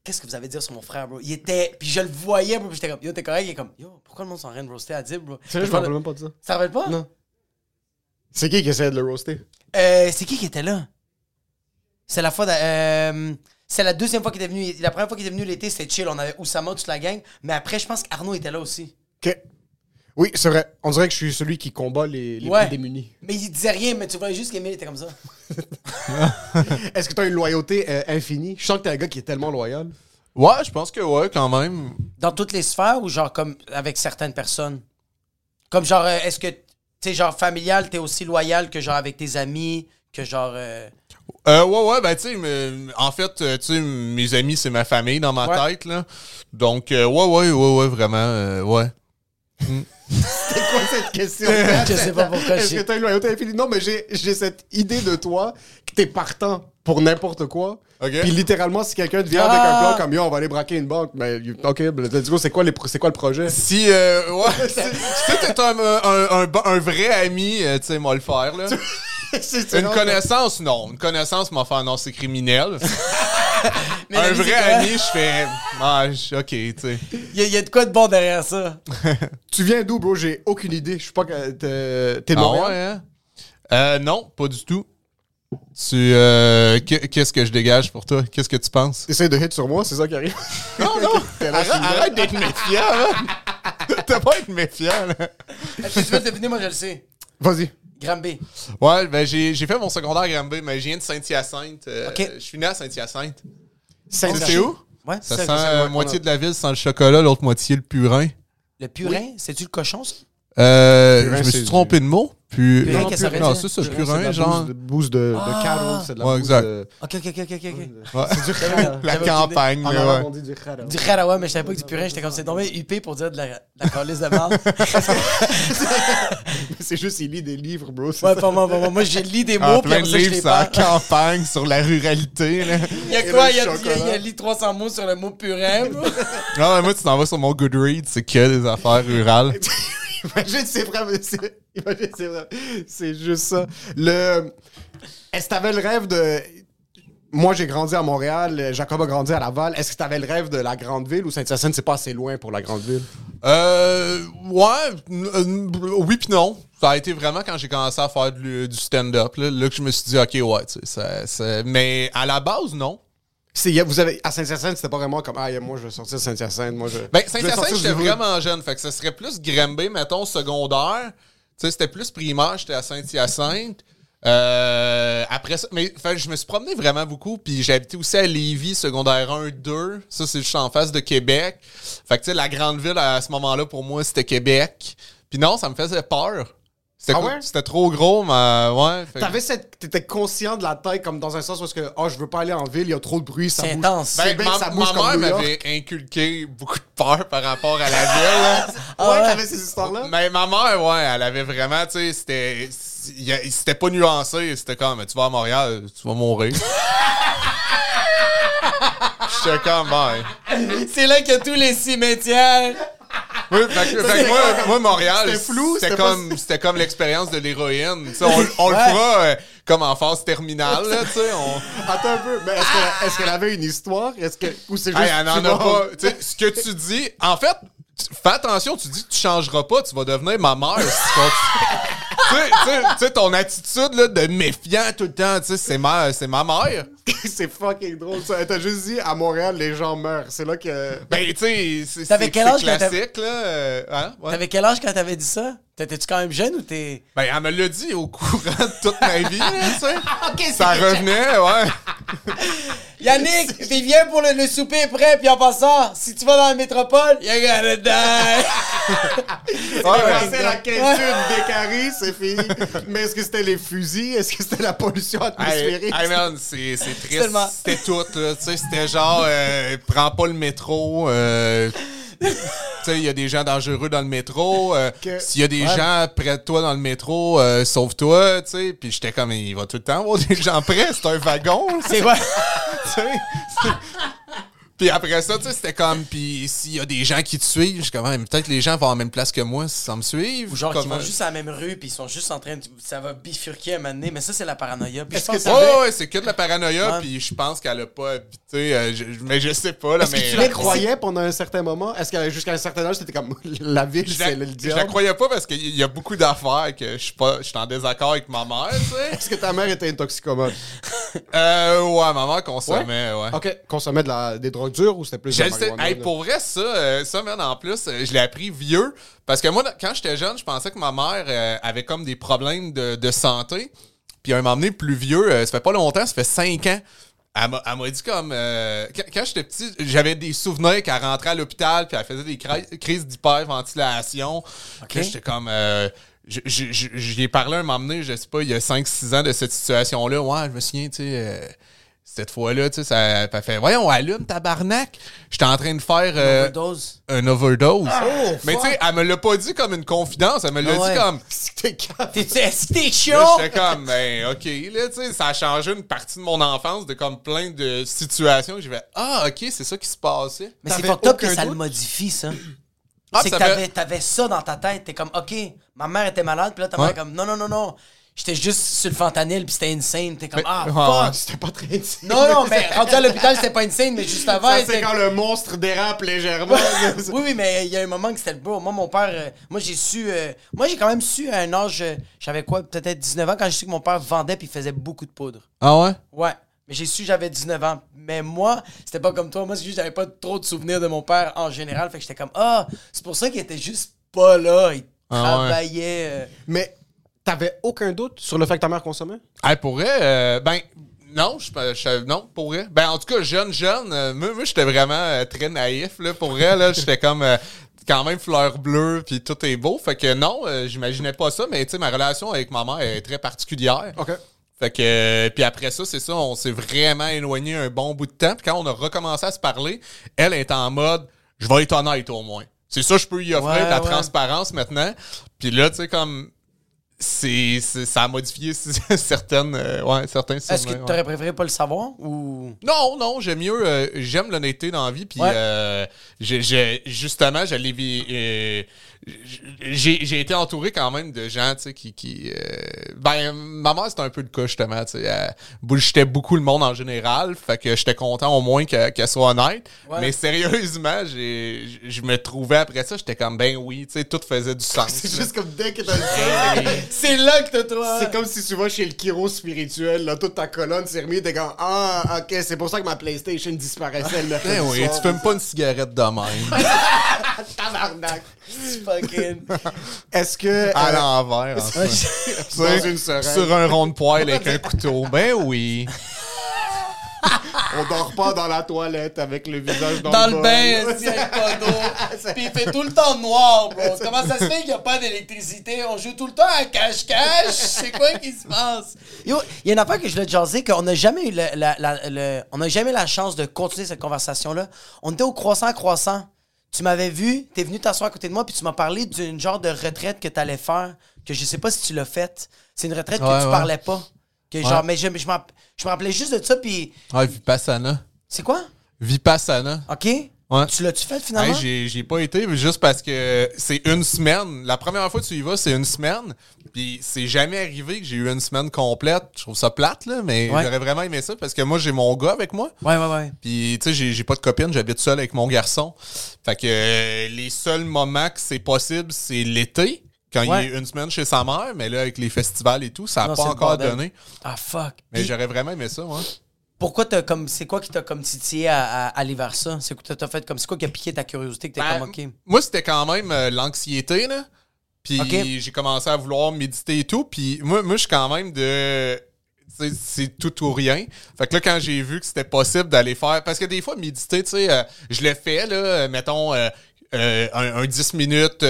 Qu'est-ce que vous avez à dire sur mon frère, bro? Il était. Puis je le voyais, bro. Puis j'étais comme, yo, t'es correct? Il est comme, yo, pourquoi le monde s'en vient de roaster? Adib, bro? Sérieux, je me rappelle même pas de ça. Ça rappelle pas? Non. C'est qui qui essaie de le roaster? Euh, c'est qui qui était là? C'est la fois. de- euh, c'est la deuxième fois qu'il était venu. La première fois qu'il était venu l'été, c'était chill. On avait Oussama, toute la gang. Mais après, je pense qu'Arnaud était là aussi. Ok. Oui, c'est vrai. On dirait que je suis celui qui combat les, les Ouais. plus démunis. Mais il disait rien, mais tu voyais juste qu'Emile était comme ça. Est-ce que tu as une loyauté euh, infinie? Je sens que t'es un gars qui est tellement loyal. Ouais, je pense que ouais, quand même. Dans toutes les sphères ou genre comme avec certaines personnes? Comme genre, euh, est-ce que, tu sais, genre familial, t'es aussi loyal que genre avec tes amis, que genre. euh, Euh, ouais, ouais, ben, tu sais, me- en fait, euh, tu sais, mes amis, c'est ma famille dans ma Ouais. tête, là. Donc, euh, ouais, ouais, ouais, ouais, vraiment, euh, ouais. C'était quoi cette question? Je sais pas pourquoi Est-ce je- que t'as une loyauté infinie? Non, mais j'ai j'ai cette idée de toi que t'es partant pour n'importe quoi. Ok. Puis littéralement, si quelqu'un te vient avec Ah! un plan comme yo, on va aller braquer une banque, mais you- ok, ben, let's go, c'est quoi, les le projet? Si, euh, ouais, si si t'es un, un, un, bon- un vrai ami, euh, tu sais, moi le faire, là. C'est- Une non, connaissance, non. Une connaissance m'a fait un non, c'est criminel. Mais un vrai ami, je fais. Ah, ok, tu sais. Il y, a- il y a de quoi de bon derrière ça? Tu viens d'où, bro? J'ai aucune idée. Je sais pas que t'es de Ah ouais, hein? Euh, non, pas du tout. Tu. euh, que- Qu'est-ce que je dégage pour toi? Qu'est-ce que tu penses? T'essayes de hit sur moi, c'est ça qui arrive? Non, non! T'es là, Arrête, arrête d'être méfiant, là! T'as pas à être méfiant, là. Est-ce que tu veux deviner? Moi, je le sais. Vas-y. Granby. Ouais, ben j'ai j'ai fait mon secondaire à Granby, mais je viens de Saint-Hyacinthe. euh, Ok. Je suis né à Saint-Hyacinthe. Saint- C'est où? Ouais, Ça c'est sent euh, ouais, moitié de la ville sans le chocolat, l'autre moitié le purin. Le purin, c'est-tu le cochon, ça? Euh, Purin, je me suis du- trompé de mot. Puis... Purin, non, c'est ça, C'est de purin, la genre. bouse de, de, de Ah. c'est de la Ouais, bouse exact. de... Ok, ok, ok, ok. Ouais. C'est du khara. La campagne, arabe, ouais. on dit du khara. Du ouais, mais je savais pas que du purin, j'étais comme c'est tombé UP pour dire de la, de la calice de merde. C'est juste, il lit des livres, bro. c'est Ouais, pour moi, pour moi, moi, je lis des Ah, mots, plein de livres sur la campagne, sur la ruralité. Là. Il y a quoi? le Il y a, chocolat. il y a lit 300 mots sur le mot purin, bro. Non, mais moi, tu t'en vas sur mon Goodreads, c'est que des affaires rurales. Imagine, c'est vrai. c'est- c'est juste ça. Le... Est-ce que t'avais le rêve de... Moi, j'ai grandi à Montréal. Jacob a grandi à Laval. Est-ce que t'avais le rêve de la grande ville ou Saint-Hyacinthe, c'est pas assez loin pour la grande ville? Euh, ouais, euh, oui puis non. Ça a été vraiment quand j'ai commencé à faire du, du stand-up, là, là que je me suis dit, OK, ouais, tu sais, mais à la base, non. Vous avez, à Saint-Hyacinthe, c'était pas vraiment comme Ah, moi, je vais sortir Saint-Hyacinthe. Moi, je. Ben, Saint-Hyacinthe, j'étais vraiment jeune. Fait que ça serait plus Granby, mettons, secondaire. Tu sais, c'était plus primaire, j'étais à Saint-Hyacinthe. Euh, après ça, mais je me suis promené vraiment beaucoup. Puis habité aussi à Lévis, secondaire 1, 2. Ça, c'est juste en face de Québec. Fait que, tu sais, la grande ville à ce moment-là, pour moi, c'était Québec. Puis non, ça me faisait peur. C'était Ah ouais? C'était trop gros, mais ouais. fait que- T'avais cette. T'étais conscient de la taille, comme dans un sens où est-ce que, oh, je veux pas aller en ville, il y a trop de bruit, ça C'est bouge. intense. Ben, Québec, ma, ça bouge ma mère m'avait inculqué beaucoup de peur par rapport à la ville. là. Ah ouais, ouais? t'avais ces histoires-là? Mais ma mère, ouais, elle avait vraiment, tu sais, c'était. C'était pas nuancé. C'était comme, tu vas à Montréal, tu vas mourir. J'étais comme, ouais. C'est là qu'il y a tous les cimetières. Oui, fait que- fait que moi, moi, Montréal, C'était flou, c'était c'était comme, l'expérience de l'héroïne. On le fera euh, comme en phase terminale, là, tu sais. On... Attends un peu, mais est-ce qu'elle avait une histoire? Est-ce que. Ou c'est juste. Hey, elle en tu a pas. Ce que tu dis, en fait, fais attention, tu dis que tu changeras pas, tu vas devenir ma mère si tu. Tu sais, ton attitude là, de méfiant tout le temps, tu sais, c'est ma, c'est ma mère. c'est fucking drôle, ça. T'as juste dit, à Montréal, les gens meurent. C'est là que. Ben, tu sais, c'est T'avais c'est- quel c'est âge quand t'as- classique, là. euh, hein? Ouais. T'avais quel âge quand t'avais dit ça? T'étais-tu quand même jeune ou t'es. Ben, elle me l'a dit au courant de toute ma vie, tu sais. Ça revenait, ouais. Yannick, t'es viens pour le, le souper prêt, puis en passant, si tu vas dans la métropole, you're gonna die. Ouais, ouais. c'est la question des caries, c'est fini. Mais est-ce que c'était les fusils? Est-ce que c'était la pollution atmosphérique? hey, man, c'est c'est triste. Tellement. C'était tout, là. Tu sais, c'était genre, euh, prends pas le métro. euh, tu sais, il y a des gens dangereux dans le métro. euh, Que- S'il y a des gens près de toi dans le métro, euh, sauve-toi, tu sais. Puis j'étais comme, il va tout le temps avoir des gens près. C'est un wagon, C'est quoi? tu sais. Puis après ça, tu sais, c'était comme, puis s'il y a des gens qui te suivent, je suis comme, mais peut-être les gens vont à la même place que moi si ça me suivent. Ou genre qui Comment- vont juste à la même rue, puis ils sont juste en train de. Ça va bifurquer à un moment donné, mais ça, c'est la paranoïa. Puis je que que ça- Ouais, ouais, ouais, c'est que de la paranoïa, Ouais. puis je pense qu'elle a pas habité, euh, je- je- mais je sais pas, là, Est-ce mais... que tu la croyais pendant un certain moment? Est-ce que jusqu'à un certain âge, c'était comme la ville, Je c'est le je diable? la croyais pas parce qu'il y a beaucoup d'affaires que je suis pas, je suis en désaccord avec ma mère, tu sais. Est-ce que ta mère était une toxicomane? Euh, ouais, ma mère consommait, ouais. Ok, consommait de la, des drogues dures ou c'était plus Je de marijuana, hey, pour vrai, ça, euh, ça, man, en plus, euh, je l'ai appris vieux. Parce que moi, quand j'étais jeune, je pensais que ma mère euh, avait comme des problèmes de, de santé. Puis à un moment donné, plus vieux, ça fait pas longtemps, ça fait 5 ans. Elle m'a, dit comme... euh, quand quand j'étais petit, j'avais des souvenirs qu'elle rentrait à l'hôpital puis elle faisait des cri- crises d'hyperventilation. Puis là, j'étais comme... euh, J'y ai parlé un moment donné, je sais pas, il y a 5-6 ans de cette situation-là. Ouais, je me souviens, tu sais... cette fois-là, tu sais, ça fait Voyons, allume, tabarnak. J'étais en train de faire euh, Overdose. un overdose. Oh, Mais tu sais, elle me l'a pas dit comme une confidence, elle me l'a Ah ouais. dit comme. T'es- Est-ce que t'es chaud? j'étais comme, ben, OK, là, tu sais, ça a changé une partie de mon enfance de comme plein de situations que j'ai fait, ah, OK, c'est ça qui se passait. Mais c'est fucked up que aucun ça le modifie, ça. Ah, c'est que fait- t'avais, t'avais ça dans ta tête. T'es comme, OK, ma mère était malade, puis là, ta mère Ouais. comme, non, non, non, non. J'étais juste sur le fentanyl, puis c'était insane. T'es comme, ah, fuck. ouais. C'était pas très Non, non, mais rendu à l'hôpital, c'était pas insane, mais juste avant, c'est quand le monstre dérape légèrement. oui, oui, mais il y a un moment que c'était le beau. Moi, mon père, euh, moi, j'ai su. euh, moi, j'ai quand même su à un âge. euh, J'avais quoi, peut-être 19 ans, quand j'ai su que mon père vendait puis faisait beaucoup de poudre. Ah ouais? Ouais. Mais j'ai su j'avais 19 ans. Mais moi, c'était pas comme toi. Moi, c'est juste j'avais pas trop de souvenirs de mon père en général. Fait que j'étais comme, ah, c'est pour ça qu'il était juste pas là. Il Ah travaillait. euh, Mais t'avais aucun doute sur le fait que ta mère consommait? Hey, pour vrai, euh, ben, non, je, je- non, pour vrai. Ben, en tout cas, jeune, jeune, euh, moi, moi j'étais vraiment euh, très naïf, là, pour vrai, là, j'étais comme, euh, quand même fleur bleue, puis tout est beau, fait que non, euh, j'imaginais pas ça, mais tu sais, ma relation avec ma mère est très particulière. OK. Fait que, euh, puis après ça, c'est ça, on s'est vraiment éloigné un bon bout de temps, puis quand on a recommencé à se parler, elle est en mode, je vais être honnête au moins. C'est ça, je peux y offrir Ouais, de la ouais. transparence maintenant. Puis là, tu sais, comme, c'est, ça a modifié certaines, euh, ouais, certains Est-ce que ouais. t'aurais préféré pas le savoir ou? Non, non, j'aime mieux. euh, j'aime l'honnêteté dans la vie. Puis, Ouais. euh, justement, j'allais. J'ai j'ai été entouré quand même de gens, tu sais, qui. qui euh, ben, ma mère, c'était un peu le cas, justement, tu sais. Elle beaucoup le monde en général. Fait que j'étais content au moins que- qu'elle soit honnête. Ouais. Mais sérieusement, j'ai- je me trouvais après ça, j'étais comme, ben oui, tu sais, tout faisait du sens. C'est juste comme dès que t'as le C'est là que t'as toi. C'est comme si tu vas chez le Kiro spirituel, là, toute ta colonne s'est remise, t'es comme Ah, ok, c'est pour ça que ma PlayStation disparaissait le Ben oui, tu fumes pas une cigarette de même. Tabarnak. Fucking. Est-ce que. à euh, l'envers. en fait. dans Tu une sur un rond de poêle avec un couteau. Ben oui. on dort pas dans la toilette avec le visage dans, Dans le le bain, pas d'eau. Puis il fait tout le temps noir, bro. Comment ça se fait qu'il n'y a pas d'électricité? On joue tout le temps à cache-cache. C'est quoi qui se passe? Yo, il y a une affaire que je voulais jaser, qu'on n'a jamais eu le- la, la- le- on n'a jamais la chance de continuer cette conversation-là. On était au croissant croissant. Tu m'avais vu, t'es venu t'asseoir à côté de moi, puis tu m'as parlé d'une genre de retraite que t'allais faire, que je sais pas si tu l'as faite. C'est une retraite Ouais, que tu ouais. parlais pas. Que genre, Ouais. mais je, je m'en- je me rappelais juste de ça, puis Ah, Vipassana. c'est quoi? Vipassana. OK? Ouais. Tu l'as-tu fait finalement? Hey, j'ai, pas été juste parce que c'est une semaine. La première fois que tu y vas, c'est une semaine. Puis c'est jamais arrivé que j'ai eu une semaine complète. Je trouve ça plate, là, mais Ouais. j'aurais vraiment aimé ça parce que moi, j'ai mon gars avec moi. Ouais, ouais, ouais. Puis, tu sais, j'ai, pas de copine, j'habite seul avec mon garçon. Fait que euh, les seuls moments que c'est possible, c'est l'été, quand Ouais. il est une semaine chez sa mère. Mais là, avec les festivals et tout, ça Non, a c'est pas encore donné. Ah, fuck. Mais j'aurais vraiment aimé ça, moi. Pourquoi t'as comme. C'est quoi qui t'a comme titillé à, à aller vers ça? C'est quoi que t'as fait comme. C'est quoi qui a piqué ta curiosité que t'es Ben, comme, OK? Moi, c'était quand même euh, l'anxiété, là. Puis j'ai commencé à vouloir méditer et tout. Puis moi, moi je suis quand même de. C'est tout ou rien. Fait que là, quand j'ai vu que c'était possible d'aller faire. Parce que des fois, méditer, tu sais, euh, je le fais, là, euh, mettons, euh, un, un 10 minutes.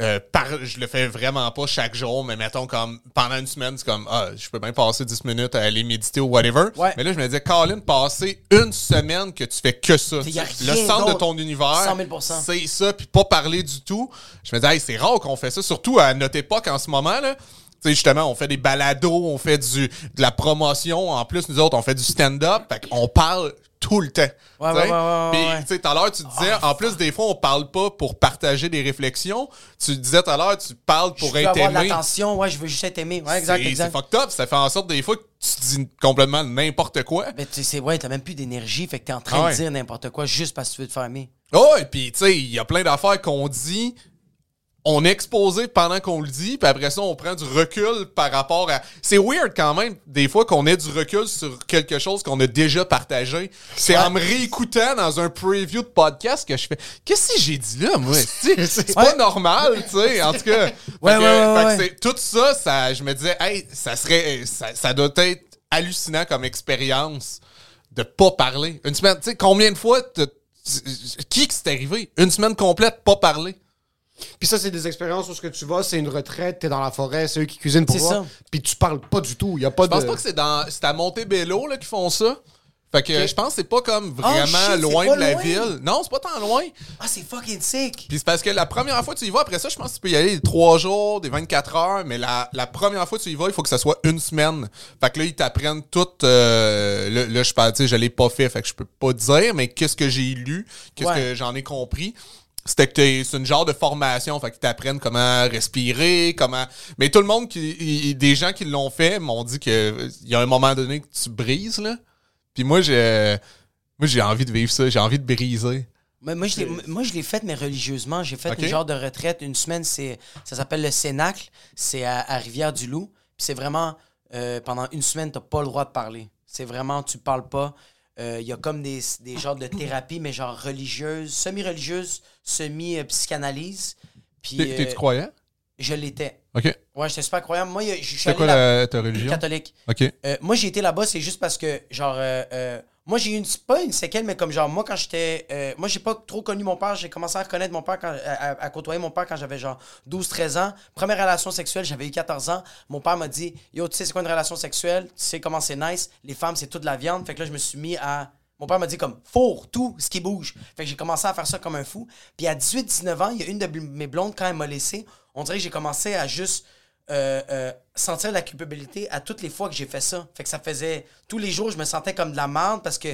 Euh, par, je le fais vraiment pas chaque jour, mais mettons comme pendant une semaine, c'est comme ah, je peux bien passer 10 minutes à aller méditer ou whatever. Ouais. Mais là, je me disais, Colin, passer une semaine que tu fais que ça. Le centre de ton univers. 100 000 C'est ça, puis pas parler du tout. Je me disais, hey, c'est rare qu'on fait ça, surtout à notre époque en ce moment, là. Tu sais, justement, on fait des balados, on fait du, de la promotion. En plus, nous autres, on fait du stand-up. Fait qu'on parle tout le temps. Ouais, tu sais? ouais, ouais, Puis. Ah, tout à l'heure, tu disais, en plus, des fois, on parle pas pour partager des réflexions. Tu disais tout à l'heure, tu parles pour je veux être avoir de aimé. l'attention, ouais, je veux juste être aimé. Ouais, exact, C'est- exact. C'est fucked up. Ça fait en sorte, des fois, que tu dis complètement n'importe quoi. Mais tu sais, ouais, t'as même plus d'énergie, fait que t'es en train Ah de dire n'importe quoi juste parce que tu veux te faire aimer. Oh, et puis, tu sais, il y a plein d'affaires qu'on dit, on est exposé pendant qu'on le dit, puis après ça, on prend du recul par rapport à. C'est weird quand même, des fois, qu'on ait du recul sur quelque chose qu'on a déjà partagé. C'est en me réécoutant dans un preview de podcast que je fais Qu'est-ce que j'ai dit là, moi? C'est pas normal, tu sais, en tout cas. Fait Ouais, que- fait Tout ça, ça, je me disais, hey, ça serait. Ça, ça doit être hallucinant comme expérience de pas parler. Une semaine, tu sais, combien de fois qui que c'est arrivé? Une semaine complète, pas parler. Puis ça, c'est des expériences où ce que tu vas, c'est une retraite, t'es dans la forêt, c'est eux qui cuisinent pour C'est toi. ça. Puis tu parles pas du tout. Il y a pas Je de. pense pas que c'est dans. C'est à Montebello là, qu'ils font ça. Fait que je pense que c'est pas comme vraiment Oh, shit, c'est loin de la loin. ville. Non, c'est pas tant loin. Ah, c'est fucking sick. Puis c'est parce que la première fois que tu y vas, après ça, je pense que tu peux y aller des 3 jours, des 24 heures, mais la, la première fois que tu y vas, il faut que ça soit une semaine. Fait que là, ils t'apprennent tout. euh, là, là, je parle, tu sais, je l'ai pas fait, fait que je peux pas dire, mais qu'est-ce que j'ai lu, qu'est-ce Ouais. que j'en ai compris. C'était que c'est une genre de formation, fait qu'ils t'apprennent comment respirer, comment. Mais tout le monde qui. y- des gens qui l'ont fait m'ont dit que il y a un moment donné que tu brises, là. Puis moi, j'ai. Moi, j'ai envie de vivre ça, j'ai envie de briser. Mais moi, je l'ai, moi, je l'ai fait, mais religieusement. J'ai fait Ok. une genre de retraite. Une semaine, c'est, ça s'appelle le Cénacle. C'est à, à Rivière-du-Loup. Puis c'est vraiment, euh, pendant une semaine, t'as pas le droit de parler. C'est vraiment, tu parles pas. Euh, Il y a comme des, des genres de thérapie, mais genre religieuse, semi-religieuse, semi-psychanalyse. Puis T'es- T'es-tu euh, croyant? je l'étais. Ok. Ouais, j'étais super croyant. Moi, je suis C'est allé quoi là- la, ta religion? catholique. Ok. Euh, moi, j'ai été là-bas, c'est juste parce que, genre, euh, euh, moi, j'ai eu une, pas une séquelle, mais comme, genre, moi, quand j'étais. euh, moi, j'ai pas trop connu mon père. J'ai commencé à reconnaître mon père, quand, à, à- à côtoyer mon père quand j'avais, genre, 12-13 ans. Première relation sexuelle, j'avais eu 14 ans. Mon père m'a dit Yo, tu sais, c'est quoi une relation sexuelle? Tu sais comment c'est nice? Les femmes, c'est toute la viande. Fait que là, je me suis mis à. Mon père m'a dit comme four, tout ce qui bouge. Fait que j'ai commencé à faire ça comme un fou. Puis à 18-19 ans, il y a une de mes blondes, quand elle m'a laissé, on dirait que j'ai commencé à juste euh, euh, sentir la culpabilité à toutes les fois que j'ai fait ça. Fait que ça faisait. Tous les jours, je me sentais comme de la merde parce que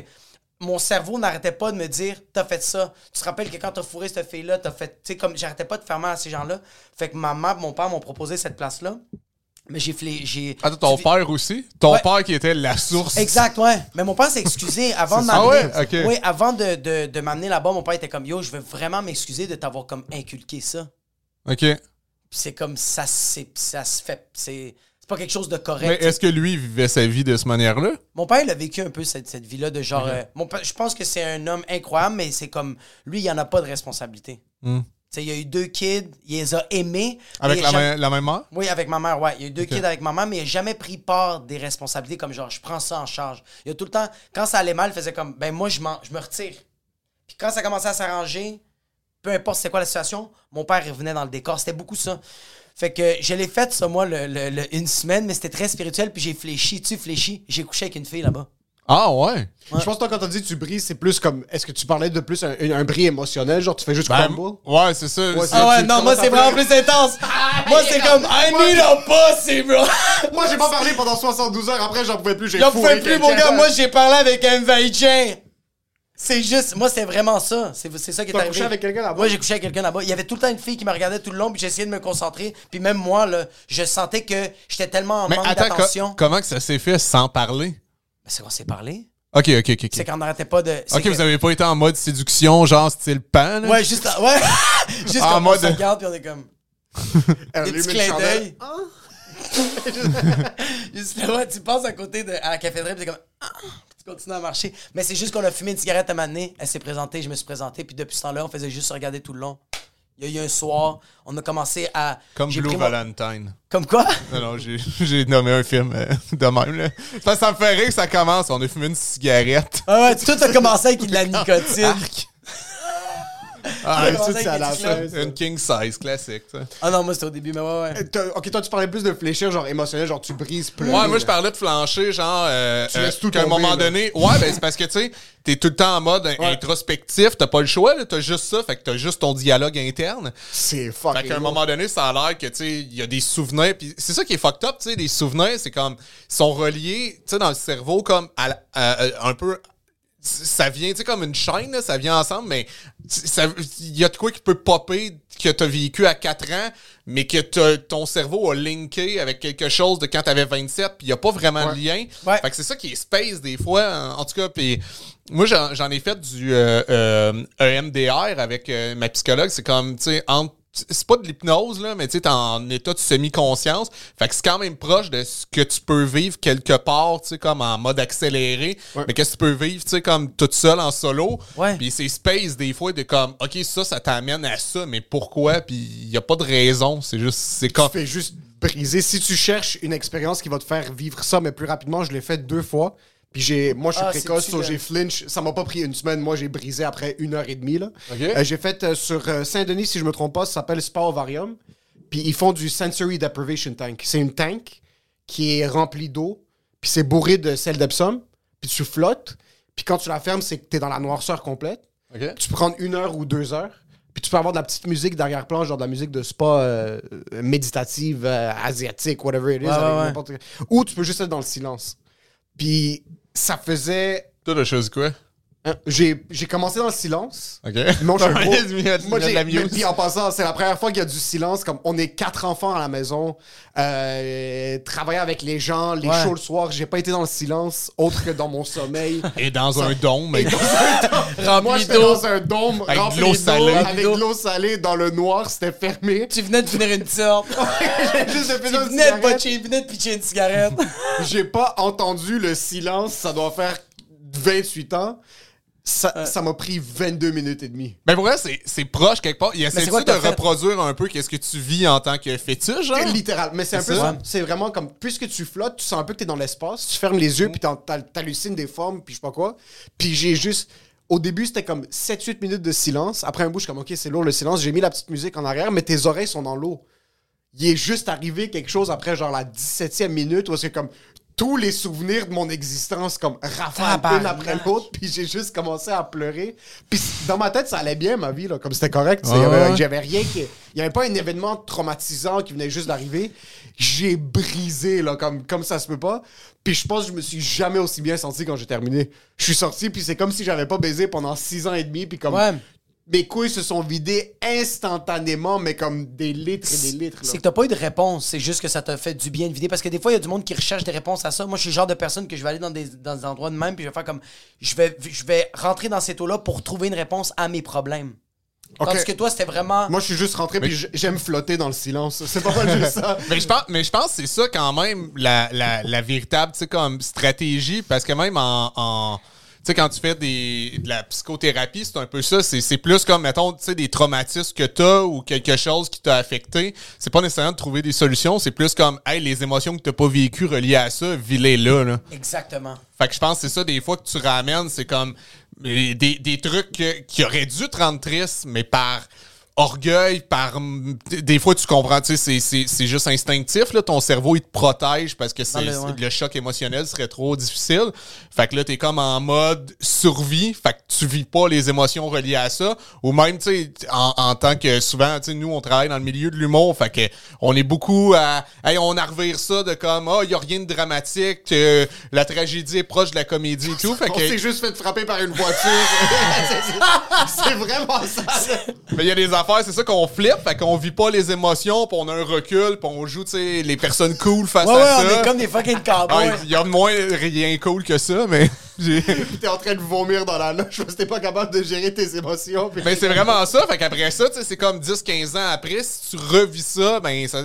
mon cerveau n'arrêtait pas de me dire T'as fait ça. Tu te rappelles que quand t'as fourré cette fille-là, t'as fait. Tu sais, comme j'arrêtais pas de faire mal à ces gens-là. Fait que ma mère, mon père m'ont proposé cette place-là. Mais j'ai. j'ai Attends, ton j'ai- père aussi? Ton Ouais. père qui était la source. Exact, ouais. Mais mon père s'est excusé avant de m'amener. Ah ouais? Ok. Oui, avant de, de, de m'amener là-bas, mon père était comme Yo, je veux vraiment m'excuser de t'avoir comme inculqué ça. OK. C'est comme ça, ça se fait. C'est, pas quelque chose de Mais correct. est-ce que lui vivait sa vie de cette manière-là? Mon père, il a vécu un peu cette, cette vie-là de genre. euh, mon père- je pense que c'est un homme incroyable, mais c'est comme. Lui, il en a pas de responsabilité. Hmm. Il a eu deux kids, il les a aimés. Avec la, jamais- même- la même mère? Oui, avec ma mère, ouais. Il y a eu deux kids avec ma mère, mais il n'a jamais pris part des responsabilités comme genre, je prends ça en charge. Il a tout le temps, quand ça allait mal, il faisait comme, ben moi, je, m'en- je me retire. Puis quand ça commençait à s'arranger, peu importe c'est quoi la situation, mon père revenait dans le décor. C'était beaucoup ça. Fait que je l'ai fait, ça, moi, le, le- le- une semaine, mais c'était très spirituel, puis j'ai fléchi. Tu fléchi, j'ai couché avec une fille là-bas. Ah ouais? Je pense que toi, quand t'as dit tu brises, c'est plus comme. Est-ce que tu parlais de plus un, un bris émotionnel? Genre, tu fais juste Ben, crumble? ouais, c'est ça. Ouais, Ah ouais, non, moi, c'est vraiment plus intense. moi, c'est comme, I need a pussy, bro. Moi, j'ai pas parlé pendant 72 heures. Après, j'en pouvais plus. J'ai J'en pouvais plus, mon gars. Moi, j'ai parlé avec un Vaïdien. C'est juste, moi, c'est vraiment ça. C'est c'est ça qui est arrivé. couché avec quelqu'un là-bas? Moi, j'ai couché avec quelqu'un là-bas. Il y avait tout le temps une fille qui me regardait tout le long, puis j'essayais de me concentrer. Puis même moi, là, je sentais que j'étais tellement en Mais manque co- d'attention. comment que ça s'est fait sans parler? Mais c'est qu'on s'est parlé. Ok, ok, ok. C'est qu'on n'arrêtait pas de. Ok, que- vous avez pas été en mode séduction, genre style pan? là? Ouais, juste. Ouais. juste En mode- on se regarde, puis on est comme. Un Des petits clins d'œil. Juste là, ouais, tu passes à côté de, à la cafétéria, puis t'es comme. Ah, tu continues à marcher. Mais c'est juste qu'on a fumé une cigarette à un moment donné. Elle s'est présentée, je me suis présenté, puis depuis ce temps-là, on faisait juste se regarder tout le long. Il y a eu un soir, on a commencé à. Comme Blue mon- Valentine. Comme quoi? Non, non, j'ai nommé un film euh, de même, là. C'est parce que ça me fait rire que ça commence. On a fumé une cigarette. Ah ouais, tout a commencé avec de la nicotine. Arc. Ah, c'est à la des fin. Une king size classique, ça. Ah non, moi c'était au début, mais ouais, ouais. Euh, t'as- Ok, toi, tu parlais plus de fléchir, genre émotionnel, genre tu brises plus. Ouais, moi je parlais de flancher, genre euh, Tu euh, laisses tout qu'à un tomber, moment là. donné. Ouais, ben c'est parce que tu sais, t'es tout le temps en mode introspectif, t'as pas le choix, là, t'as juste ça, fait que t'as juste ton dialogue interne. C'est Fait fucking. qu'à un lourd. moment donné, ça a l'air que, tu sais, il y a des souvenirs. Puis c'est ça qui est fucked up, tu sais, les souvenirs, c'est comme, ils sont reliés, tu sais, dans le cerveau, comme, à, la- à- à- un peu. Ça vient, tu sais, comme une chaîne, là, ça vient ensemble, mais il y a de quoi qui peut popper que t'as vécu à 4 ans, mais que t'as- ton cerveau a linké avec quelque chose de quand t'avais 27, puis il y a pas vraiment de lien. Ouais. Fait que c'est ça qui est space des fois, en, en tout cas. Puis moi, j'en j'en ai fait du euh, euh, EMDR avec euh, ma psychologue. C'est comme, tu sais, entre c'est pas de l'hypnose, là, mais tu sais, t'es en état de semi-conscience. Fait que c'est quand même proche de ce que tu peux vivre quelque part, tu sais, comme en mode accéléré. Mais qu'est-ce que tu peux vivre, tu sais, comme toute seule en solo? Ouais. Puis c'est space, des fois, de comme, OK, ça, ça t'amène à ça, mais pourquoi? Puis il y a pas de raison. C'est juste, c'est comme. Tu fais juste briser. Si tu cherches une expérience qui va te faire vivre ça, mais plus rapidement, je l'ai fait deux fois. Puis j'ai, moi, je suis Ah, précoce, so j'ai flinch. Ça m'a pas pris une semaine. Moi, j'ai brisé après une heure et demie. Là. Euh, j'ai fait euh, sur euh, Saint-Denis, si je me trompe pas, ça s'appelle Spa Ovarium. Puis ils font du Sensory Deprivation Tank. C'est une tank qui est remplie d'eau, puis c'est bourré de sel d'Epsom, puis tu flottes. Puis quand tu la fermes, c'est que t'es dans la noirceur complète. OK. Tu peux prendre une heure ou deux heures. Puis tu peux avoir de la petite musique d'arrière-plan, genre de la musique de spa euh, méditative, euh, asiatique, whatever it is. Ouais, avec ouais, ouais. n'importe- Ou tu peux juste être dans le silence. Puis ça faisait. Toi, la chose quoi? Hein, J'ai j'ai commencé dans le silence. OK. Moi, je suis un gros- de Moi, j'ai- mais puis en passant, c'est la première fois qu'il y a du silence. Comme on est quatre enfants à la maison, euh, travailler avec les gens, les Ouais. shows le soir. J'ai pas été dans le silence autre que dans mon sommeil. Et dans un dôme. Et dans un- Rempli Moi, j'étais dans un dôme Avec de rempli l'eau d'eau, salée. avec de l'eau salée dans le noir, c'était fermé. Tu venais de finir une sorte. J'ai juste fait tu une venais de cigarette. botcher, de pitcher une cigarette. J'ai pas entendu le silence. Ça doit faire 28 ans. Ça ça m'a pris 22 minutes et demie. Ben pour vrai, c'est- proche quelque part. Il essaie quoi de fait? reproduire un peu qu'est-ce que tu vis en tant que fétiche, genre? Littéral. Mais c'est un C'est peu ça? C'est vraiment comme, puisque tu flottes, tu sens un peu que t'es dans l'espace, tu fermes les yeux, puis t'hallucines des formes, puis je sais pas quoi. Puis j'ai juste. Au début, c'était comme 7-8 minutes de silence. Après un bout, je suis comme, OK, c'est lourd le silence. J'ai mis la petite musique en arrière, mais tes oreilles sont dans l'eau. Il est juste arrivé quelque chose après, genre la 17e minute, où c'est comme tous les souvenirs de mon existence, comme rafalent une Tabarnak. après l'autre, puis j'ai juste commencé à pleurer. Puis dans ma tête, ça allait bien, ma vie, là, comme c'était correct. tu sais, il y avait- ouais. J'avais rien qui. Il n'y avait pas un événement traumatisant qui venait juste d'arriver. J'ai brisé, là, comme, comme ça se peut pas. Puis je pense que je me suis jamais aussi bien senti quand j'ai terminé. Je suis sorti, puis c'est comme si j'avais pas baisé pendant six ans et demi, puis comme. Ouais. Mes couilles se sont vidées instantanément, mais comme des litres et des litres. là. C'est que t'as pas eu de réponse, c'est juste que ça t'a fait du bien de vider. Parce que des fois, il y a du monde qui recherche des réponses à ça. Moi, je suis le genre de personne que je vais aller dans des, dans des endroits de même, puis je vais faire comme. Je vais, je vais rentrer dans cette eau-là pour trouver une réponse à mes problèmes. Ok. Tandis que toi, c'était vraiment. Moi, je suis juste rentré, puis j'aime flotter dans le silence. C'est pas mal juste ça. Mais je pense, mais je pense que c'est ça quand même la, la, la véritable, comme stratégie, parce que même en, en- sais, quand tu fais des, de la psychothérapie, c'est un peu ça. C'est, c'est plus comme, mettons, tu sais, des traumatismes que t'as ou quelque chose qui t'a affecté. C'est pas nécessairement de trouver des solutions. C'est plus comme, hey, les émotions que t'as pas vécues reliées à ça, vis-les là, là. Exactement. Fait que je pense que c'est ça, des fois que tu ramènes, c'est comme des, des trucs qui auraient dû te rendre triste, mais par orgueil, par. Des fois, tu comprends, tu sais, c'est- c'est c'est juste instinctif, là. Ton cerveau, il te protège parce que c'est le- ouais. le choc émotionnel serait trop difficile. Fait que là, t'es comme en mode survie. Fait que tu vis pas les émotions reliées à ça. Ou même, tu sais, en, en tant que souvent, tu sais, nous, on travaille dans le milieu de l'humour. Fait que on est beaucoup à. Hey, on a revire ça de comme, ah, il y a rien de dramatique. euh, la tragédie est proche de la comédie et tout. Fait On que. s'est juste fait frapper par une voiture. C'est- c'est vraiment ça. Mais il y a des c'est ça qu'on flippe, fait qu'on vit pas les émotions, puis on a un recul, puis on joue, tu sais, les personnes cool face Ouais, ouais, à on ça. est comme des fucking cowboys. Il y a moins rien cool que ça, mais t'es en train de vomir dans la loge parce que t'es pas capable de gérer tes émotions. Mais c'est vraiment ça, fait qu'après ça, tu sais, c'est comme 10-15 ans après, si tu revis ça, ben ça,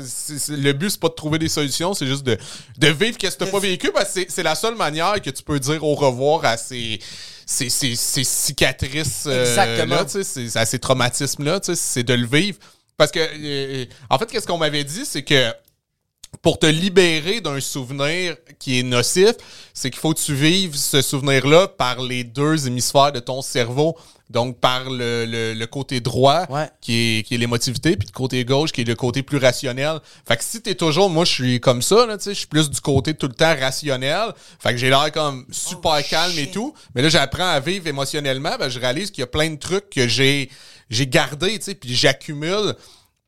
le but c'est pas de trouver des solutions, c'est juste de, de vivre qu'est-ce que t'as pas vécu, parce que c'est- c'est la seule manière que tu peux dire au revoir à ces, ces, ces- ces cicatrices euh, Exactement. là, tu sais, ces- à ces traumatismes-là, tu sais, c'est de le vivre. Parce que, euh, en fait, qu'est-ce qu'on m'avait dit, c'est que pour te libérer d'un souvenir qui est nocif, c'est qu'il faut que tu vives ce souvenir-là par les deux hémisphères de ton cerveau. Donc, par le, le- le côté droit, Ouais. qui est, qui est l'émotivité, puis le côté gauche, qui est le côté plus rationnel. Fait que si t'es toujours, moi, je suis comme ça, là, tu sais, je suis plus du côté tout le temps rationnel. Fait que j'ai l'air comme super calme et tout. Mais là, j'apprends à vivre émotionnellement, ben, je réalise qu'il y a plein de trucs que j'ai, j'ai gardés, tu sais, puis j'accumule.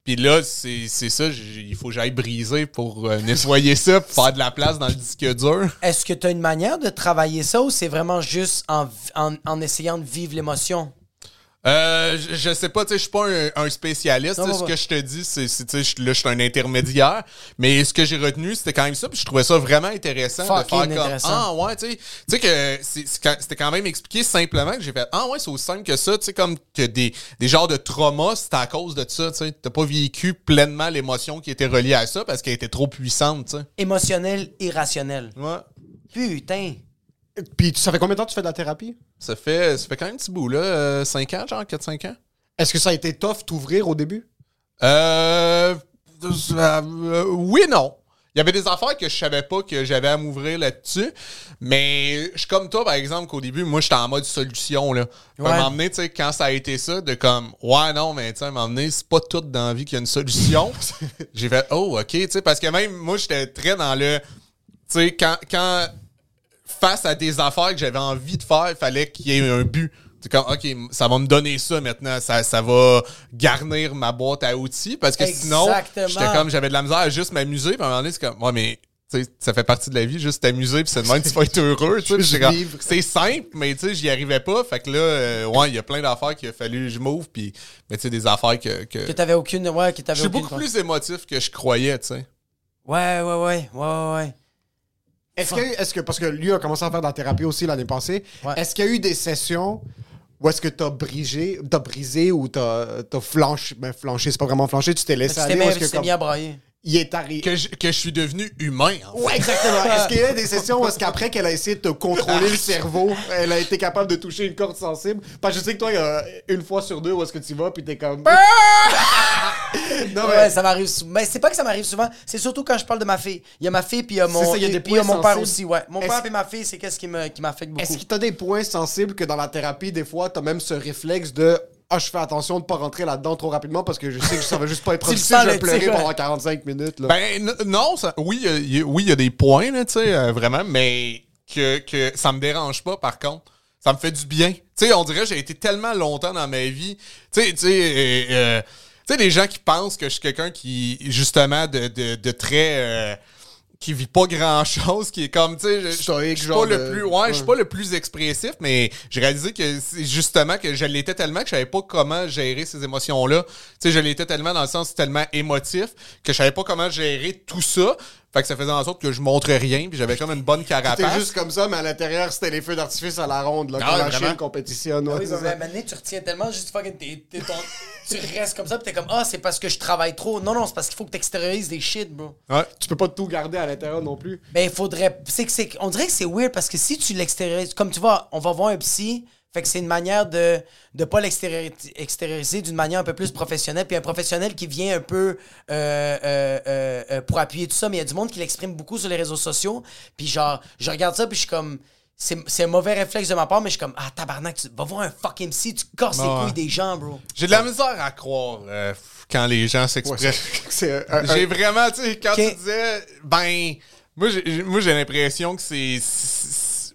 Puis là, c'est ça, il faut que j'aille briser pour euh, nettoyer ça, pour faire de la place dans le disque dur. Est-ce que tu une manière de travailler ça ou c'est vraiment juste en, en, en essayant de vivre l'émotion? Euh, je, je sais pas, tu sais, je suis pas un, un spécialiste. Non, ce que je te dis, c'est, c'est, tu sais, là, je suis un intermédiaire. Mais ce que j'ai retenu, c'était quand même ça. Puis je trouvais ça vraiment intéressant de faire comme ah ouais, tu sais, tu sais que c'est- c'est c'était quand même expliqué simplement que j'ai fait ah ouais, c'est aussi simple que ça. Tu sais comme que des des genres de traumas, c'était à cause de ça. Tu sais, t'as pas vécu pleinement l'émotion qui était reliée à ça parce qu'elle était trop puissante. Tu sais. Émotionnel, irrationnel. Ouais. Putain. Puis ça fait combien de temps que tu fais de la thérapie? Ça fait ça fait quand même un petit bout là, 5 ans, genre 4-5 ans. Est-ce que ça a été tough t'ouvrir au début? Euh, euh, oui, non. Il y avait des affaires que je savais pas que j'avais à m'ouvrir là-dessus. Mais je suis comme toi, par exemple, qu'au début, moi, j'étais en mode solution. Là. À un Ouais. moment donné, tu sais, quand ça a été ça, de comme, ouais, non, mais tu sais, à un moment donné, c'est pas tout dans la vie qu'il y a une solution. J'ai fait, oh, OK, tu sais, parce que même moi, j'étais très dans le. Tu sais, quand, quand face à des affaires que j'avais envie de faire, il fallait qu'il y ait un but. C'est comme, OK, ça va me donner ça maintenant. Ça, ça va garnir ma boîte à outils. Parce que sinon, j'étais comme, j'avais de la misère à juste m'amuser. Puis à un moment donné, c'est comme, ouais, mais tu sais, ça fait partie de la vie, juste t'amuser. Puis c'est de même tu vas être heureux. C'est simple, mais tu sais, j'y arrivais pas. Fait que là, euh, ouais, il y a plein d'affaires qu'il a fallu que je m'ouvre. Puis, mais tu sais, des affaires que. que... Que t'avais aucune. Ouais, que Je t'avais suis aucune. beaucoup plus émotif que je croyais, tu sais. Ouais, ouais, ouais, ouais, ouais, Est-ce que, est-ce que, parce que lui a commencé à faire de la thérapie aussi l'année passée, Ouais. est-ce qu'il y a eu des sessions où est-ce que t'as brisé, t'as brisé ou t'as, t'as flanché, ben flanché, c'est pas vraiment flanché, tu t'es laissé Tu aller t'es ou mis, est-ce que tu t'es comme, mis à brailler. Il est arrivé. Que je, que je suis devenu humain, en fait. Ouais, exactement. Est-ce qu'il y a des sessions où est-ce qu'après qu'elle a essayé de te contrôler le cerveau, elle a été capable de toucher une corde sensible? Parce que je sais que toi, il y a une fois sur deux où est-ce que tu vas puis t'es comme... non, mais... Ouais, ça m'arrive souvent. Mais c'est pas que ça m'arrive souvent, c'est surtout quand je parle de ma fille. Il y a ma fille, puis il y a mon, C'est ça, il y a des il y a points mon père aussi, ouais. Mon Est-ce- père et ma fille, c'est qu'est-ce qui me- qui m'affecte beaucoup. Est-ce que t'as des points sensibles que dans la thérapie, des fois, t'as même ce réflexe de ah, je fais attention de pas rentrer là-dedans trop rapidement parce que je sais que ça va juste pas être productif, je vais le pleurer pendant 45 minutes. Là. Ben non, ça- oui, il y oui, y a des points, là, tu sais, euh, vraiment, mais que, que ça me dérange pas, par contre. Ça me fait du bien. Tu sais, on dirait que j'ai été tellement longtemps dans ma vie. Tu sais, tu sais, euh, euh, tu sais, les gens qui pensent que je suis quelqu'un qui, justement, de, de, de très... euh, qui vit pas grand chose, qui est comme, tu sais, je- je je Stoïque, suis pas le plus, ouais, je suis pas le plus expressif, mais j'ai réalisé que c'est justement que je l'étais tellement que je savais pas comment gérer ces émotions-là. Tu sais, je l'étais tellement dans le sens tellement émotif que je savais pas comment gérer tout ça. Fait que ça faisait en sorte que je montrais rien, puis j'avais comme une bonne C'était carapace. juste comme ça, mais à l'intérieur, c'était les feux d'artifice à la ronde, là, Ah quand ouais, la. Chine compétitionne. ouais, Oui, mais maintenant, tu retiens tellement juste fucking. t'es- t'es ton- tu restes comme ça, pis t'es comme, ah, c'est parce que je travaille trop. Non, non, c'est parce qu'il faut que t'extériorises des shit, bro. Ouais. Tu peux pas tout garder à l'intérieur non plus. Ben, il faudrait. C'est que c'est. On dirait que c'est weird parce que si tu l'extériorises. Comme tu vois, on va voir un psy. Fait que c'est une manière de ne pas l'extériori- extérioriser d'une manière un peu plus professionnelle. Puis un professionnel qui vient un peu euh, euh, euh, pour appuyer tout ça. Mais il y a du monde qui l'exprime beaucoup sur les réseaux sociaux. Puis genre, je regarde ça, puis je suis comme. C'est c'est un mauvais réflexe de ma part, mais je suis comme, ah, tabarnak, tu vas voir un fucking psy, tu casses les couilles des gens, bro. J'ai de la misère à croire euh, quand les gens s'expriment. J'ai vraiment, tu sais, quand tu disais, ben, moi, j'ai, moi, j'ai l'impression que c'est-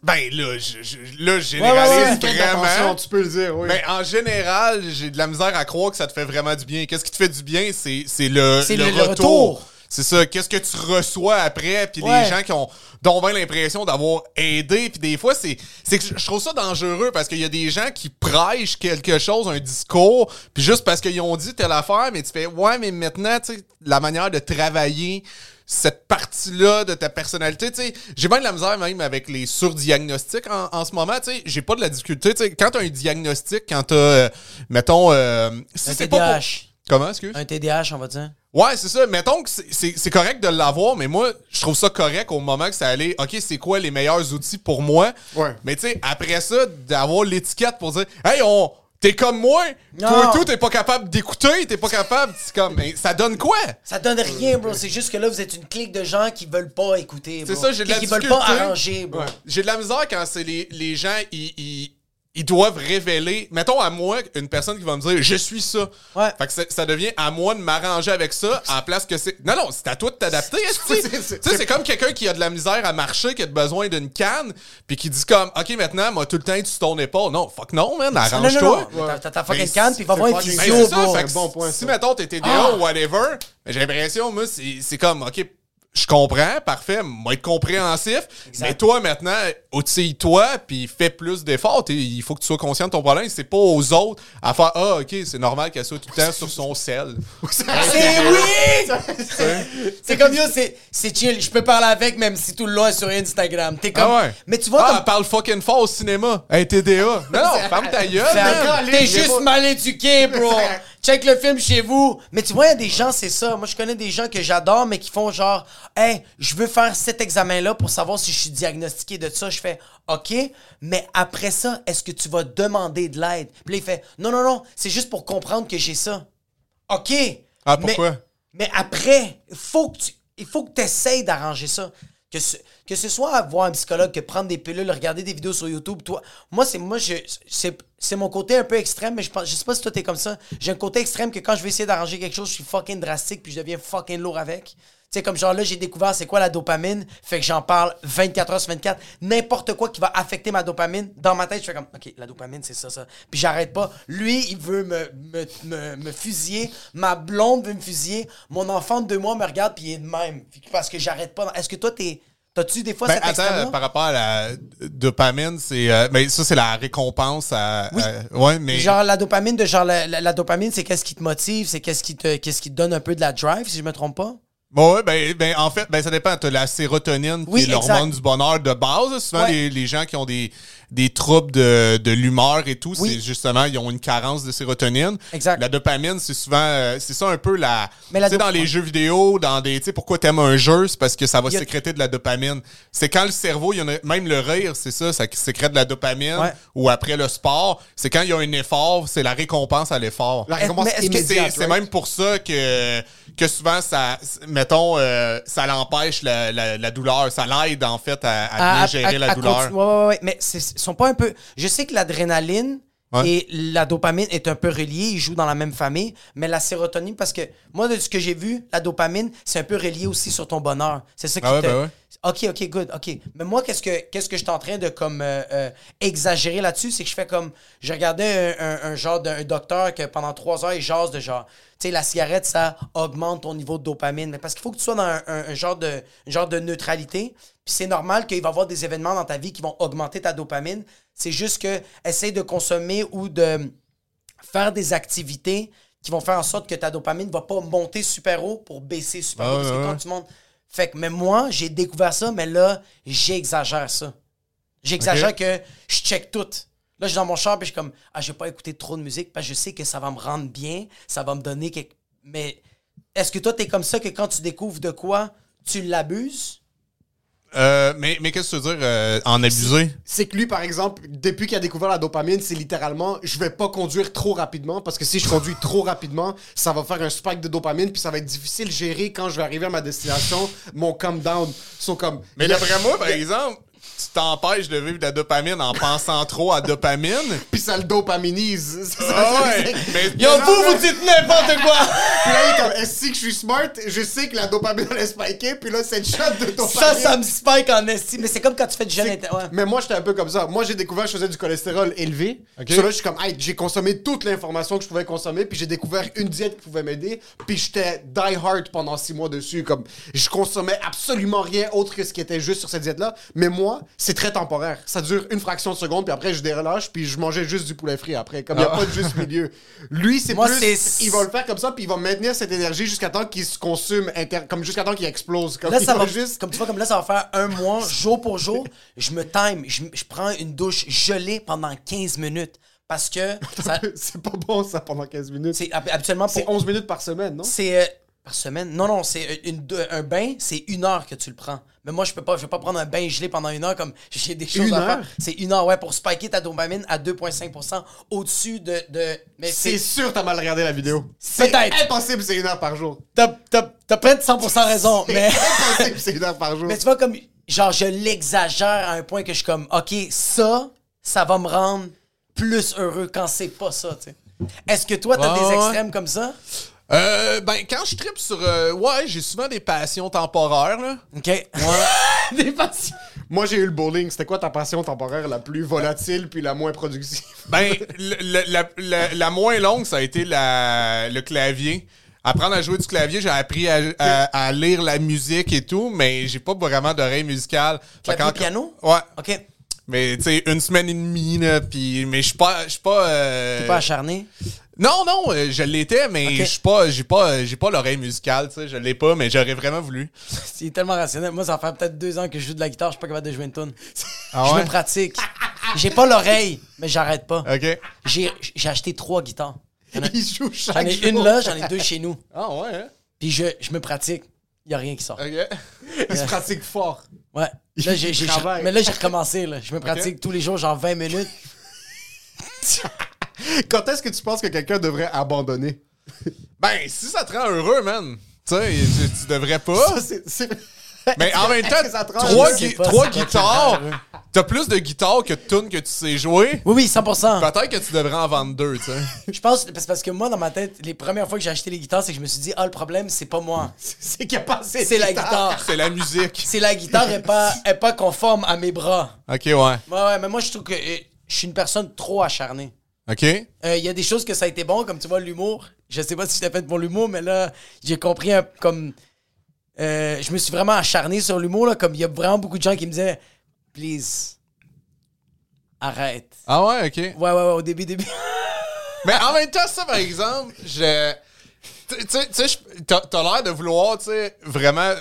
ben, là, je, je- là, je ouais, ouais. généralise vraiment. tu peux le dire, oui. Ben, en général, j'ai de la misère à croire que ça te fait vraiment du bien. Qu'est-ce qui te fait du bien? C'est, c'est le, le le- retour. retour. C'est ça. Qu'est-ce que tu reçois après? Puis les gens qui ont dont bien l'impression d'avoir aidé. Puis des fois, c'est, c'est que je- je trouve ça dangereux parce qu'il y a des gens qui prêchent quelque chose, un discours, puis juste parce qu'ils ont dit telle affaire, mais tu fais, ouais, mais maintenant, tu sais, la manière de travailler cette partie-là de ta personnalité, tu sais, j'ai bien de la misère même avec les surdiagnostics en, en ce moment, tu sais, j'ai pas de la difficulté, tu sais, quand t'as un diagnostic, quand t'as, euh, mettons, euh, si Un c'est pas pour- TDAH. Comment, excuse? Un TDAH, on va dire. Ouais, c'est ça. Mettons que c'est- c'est c'est correct de l'avoir, mais moi, je trouve ça correct au moment que ça allait. OK, c'est quoi les meilleurs outils pour moi? Ouais. Mais tu sais, après ça, d'avoir l'étiquette pour dire Hey, on. T'es comme moi, Non. toi tout, t'es pas capable d'écouter, t'es pas capable. C'est comme, mais ça donne quoi? Ça donne rien, bro. C'est juste que là, vous êtes une clique de gens qui veulent pas écouter, bro. C'est ça, j'ai de la Qui veulent pas arranger, bro. Ouais. J'ai de la misère quand c'est les, les gens, ils, ils, ils doivent révéler. Mettons à moi, une personne qui va me dire Je suis ça. Ouais. Fait que ça, ça devient à moi de m'arranger avec ça à la place que c'est. Non, non, c'est à toi de t'adapter. Tu sais, c'est comme quelqu'un qui a de la misère à marcher, qui a besoin d'une canne, puis qui dit comme Ok, maintenant, moi, tout le temps, tu ton épaule. Non, fuck non, man, arrange-toi. T'as- T'as ta fucking canne, puis va voir un Ben, physio, un que bon point, si, mettons, t'es TDA Ah! ou whatever, ben, j'ai l'impression, moi, c'est c'est comme, OK, je comprends, parfait, moi être compréhensif, mais toi, maintenant, outille-toi, puis fais plus d'efforts. Il faut que tu sois conscient de ton problème. C'est pas aux autres à faire, ah, OK, c'est normal qu'elle soit tout le temps sur son sel. C'est oui! C'est comme yo, c'est chill. Je peux parler avec même si tout le long est sur Instagram. T'es comme. Ah ouais. Mais tu vois, Ah, comme- elle parle fucking fort au cinéma. Hey, TDA. Non, non, ferme ta gueule. T'es juste mal éduqué, bro. Check le film chez vous. Mais tu vois, il y a des gens, c'est ça. Moi, je connais des gens que j'adore, mais qui font genre, hey, je veux faire cet examen-là pour savoir si je suis diagnostiqué de ça. Je fais, OK, mais après ça, est-ce que tu vas demander de l'aide? Puis là, il fait, non, non, non, c'est juste pour comprendre que j'ai ça. OK. Ah, mais- pourquoi? Mais, après, faut que tu. il faut que tu essayes d'arranger ça. Que ce, que ce soit voir un psychologue, que prendre des pilules, regarder des vidéos sur YouTube, toi. Moi, c'est moi je c'est c'est mon côté un peu extrême, mais je pense je sais pas si toi t'es comme ça. J'ai un côté extrême que quand je vais essayer d'arranger quelque chose, je suis fucking drastique puis je deviens fucking lourd avec. Tu sais, comme genre là, j'ai découvert c'est quoi la dopamine, fait que j'en parle 24 heures sur 24. N'importe quoi qui va affecter ma dopamine, dans ma tête, je fais comme, OK, la dopamine, c'est ça, ça. Puis j'arrête pas. Lui, il veut me, me, me, me fusiller. Ma blonde veut me fusiller. Mon enfant de deux mois me regarde, puis il est de même. Parce que j'arrête pas. Est-ce que toi, t'es. T'as-tu des fois Ben, cet attends, par rapport à la dopamine, c'est. euh, ben, ça, c'est la récompense à. Oui. à- ouais, mais. Genre la dopamine de genre la, la- la dopamine c'est qu'est-ce qui te motive, c'est qu'est-ce qui te qu'est-ce qui te donne un peu de la drive si je me trompe pas? Bon, ouais, ben, ben, en fait, ben, ça dépend. T'as la sérotonine, Oui, qui est l'hormone du bonheur de base. Souvent, Ouais. les, les gens qui ont des, des troubles de, de l'humeur et tout, Oui. c'est justement, ils ont une carence de sérotonine. Exact. La dopamine, c'est souvent, euh, c'est ça un peu la. Mais la tu sais, dans les jeux vidéo, dans des. Tu sais, pourquoi t'aimes un jeu, c'est parce que ça va sécréter de la dopamine. C'est quand le cerveau, il y en a, même le rire, c'est ça, ça sécrète de la dopamine. Ouais. Ou après le sport, c'est quand il y a un effort, c'est la récompense à l'effort. La récompense mais est-ce que C'est immédiate, c'est right? même pour ça que, que souvent, ça, mettons, euh, ça l'empêche la, la- la douleur. Ça l'aide, en fait, à, à bien gérer la douleur. Ouais, ouais, ouais. Mais c'est- sont pas un peu. Je sais que l'adrénaline Ouais. et la dopamine est un peu reliés, ils jouent dans la même famille, mais la sérotonine, parce que moi, de ce que j'ai vu, la dopamine, c'est un peu relié aussi sur ton bonheur. C'est ça qui Ah ouais, te. ben ouais. Ok, ok, good, ok. Mais moi, qu'est-ce que qu'est-ce que je suis en train de comme euh, euh, exagérer là-dessus, c'est que je fais comme, je regardais un, un- un genre d'un docteur que pendant trois heures il jase de genre, tu sais, la cigarette ça augmente ton niveau de dopamine, mais parce qu'il faut que tu sois dans un, genre de un genre de neutralité. Puis c'est normal qu'il va y avoir des événements dans ta vie qui vont augmenter ta dopamine. C'est juste que essaye de consommer ou de faire des activités qui vont faire en sorte que ta dopamine va pas monter super haut pour baisser super Ah haut. Parce que quand tu montes. Fait que, mais moi, j'ai découvert ça, mais là, j'exagère ça. J'exagère que je check tout. Là, je suis dans mon char, puis je suis comme, ah, je vais pas écouter trop de musique, parce que je sais que ça va me rendre bien, ça va me donner quelque. Mais est-ce que toi, t'es comme ça que quand tu découvres de quoi, tu l'abuses? Euh, mais mais qu'est-ce que tu veux dire, euh, en abuser? C'est que lui, par exemple, depuis qu'il a découvert la dopamine, c'est littéralement je vais pas conduire trop rapidement parce que si je conduis trop rapidement, ça va faire un spike de dopamine puis ça va être difficile de gérer quand je vais arriver à ma destination. Mon calm down sont comme. Mais d'après moi, par exemple, tu t'empêches de vivre de la dopamine en pensant trop à dopamine. Puis ça le dopaminise. C'est ça, Ah c'est- ouais! c'est- Mais Yo, vous, vous dites n'importe quoi! Puis là, il est comme, est-ce que je suis smart? Je sais que la dopamine allait spiker, puis là, cette shot de dopamine. ça, ça me spike en estime. Mais c'est comme quand tu fais du jeûne C'est- ouais. Mais moi, j'étais un peu comme ça. Moi, j'ai découvert que je faisais du cholestérol élevé. Ok. Sur là, je suis comme, hey, j'ai consommé toute l'information que je pouvais consommer, puis j'ai découvert une diète qui pouvait m'aider, puis j'étais die hard pendant six mois dessus. Comme, je consommais absolument rien autre que ce qui était juste sur cette diète-là. Mais moi, c'est très temporaire. Ça dure une fraction de seconde, puis après, je dérelâche, puis je mangeais juste du poulet frit après. Comme, il n'y a Ah. pas de juste milieu. Lui, c'est plus. c'est- Il va le faire comme ça, puis il va maintenir cette énergie jusqu'à temps qu'il se consume, inter- comme jusqu'à temps qu'il explose. Comme Là, ça va, juste. comme tu vois, comme là, ça va faire un mois, jour pour jour. Je me time, je, je prends une douche gelée pendant 15 minutes. Parce que ça- C'est pas bon, ça, pendant 15 minutes. c'est hab- habituellement C'est pour. 11 minutes par semaine, non? C'est. Par semaine? Non, non, c'est une, deux- un bain, c'est une heure que tu le prends. Mais moi, je peux pas, je vais pas prendre un bain gelé pendant une heure comme j'ai des choses Une à heure? faire. C'est une heure, ouais, pour spiker ta dopamine à 2,5% au-dessus de, de. Mais C'est sûr t'as mal regardé la vidéo. C'est Peut-être. impossible, c'est une heure par jour. T'as, t'as, t'as peut-être 100% raison, mais. C'est impossible, c'est une heure par jour. Mais tu vois, comme, genre, je l'exagère à un point que je suis comme, OK, ça, ça va me rendre plus heureux quand c'est pas ça, tu sais. Est-ce que toi, t'as Ouais, des ouais. extrêmes comme ça? Euh, ben, quand je tripe sur. euh, ouais, j'ai souvent des passions temporaires, là. OK. des passions. Moi, j'ai eu le bowling. C'était quoi ta passion temporaire la plus volatile puis la moins productive? Ben, le- le- la, la- la moins longue, ça a été la, le clavier. Apprendre à jouer du clavier, j'ai appris à, à- à lire la musique et tout, mais j'ai pas vraiment d'oreille musicale. Fait Clavier, piano? Ouais. OK. Mais, tu sais, une semaine et demie, là, puis... Mais je suis pas... Je suis pas... euh, T'es pas acharné? Non, non, euh, je l'étais, mais Ok. je suis pas... J'ai pas, j'ai pas l'oreille musicale, tu sais, je l'ai pas, mais j'aurais vraiment voulu. C'est tellement rationnel. Moi, ça fait peut-être deux ans que je joue de la guitare, je suis pas capable de jouer une tune. Ah je ouais? me pratique. J'ai pas l'oreille, mais j'arrête pas. OK. J'ai, j'ai acheté trois guitares. J'en ai, Il joue chaque j'en ai jour. une là, j'en ai deux chez nous. Ah ouais, hein? Puis je, je me pratique. Y a rien qui sort. OK. Il se pratique fort. Ouais. Là, j'ai, j'ai- travaille. mais là, j'ai recommencé. Là. Je me pratique tous les jours, genre 20 minutes. Quand est-ce que tu penses que quelqu'un devrait abandonner? Ben, si ça te rend heureux, man. sais, tu, tu devrais pas. Ça, c'est- c'est- Mais en même temps, trois, gui- pas, trois guitares, t'as plus de guitares que de tunes que tu sais jouer. Oui, oui, 100%. Peut-être que tu devrais en vendre deux, tu sais. Je pense, parce que moi, dans ma tête, les premières fois que j'ai acheté les guitares, c'est que je me suis dit, ah, le problème, c'est pas moi. C'est qu'il a pas assez de C'est la guitare. C'est la musique. C'est la guitare est pas, est pas conforme à mes bras. Ok, ouais. Ouais, ouais, mais moi, je trouve que euh, je suis une personne trop acharnée. Ok. Euh, Il y a des choses que ça a été bon, comme tu vois, l'humour. Je sais pas si j'étais fait pour l'humour, mais là, j'ai compris un- comme. euh, je me suis vraiment acharné sur l'humour, là. Comme il y a vraiment beaucoup de gens qui me disaient, please, arrête. Ah ouais, ok. Ouais, ouais, ouais, au début, début. Mais en même temps, ça, par exemple, je. Tu sais, t'as t'as l'air de vouloir, tu sais, vraiment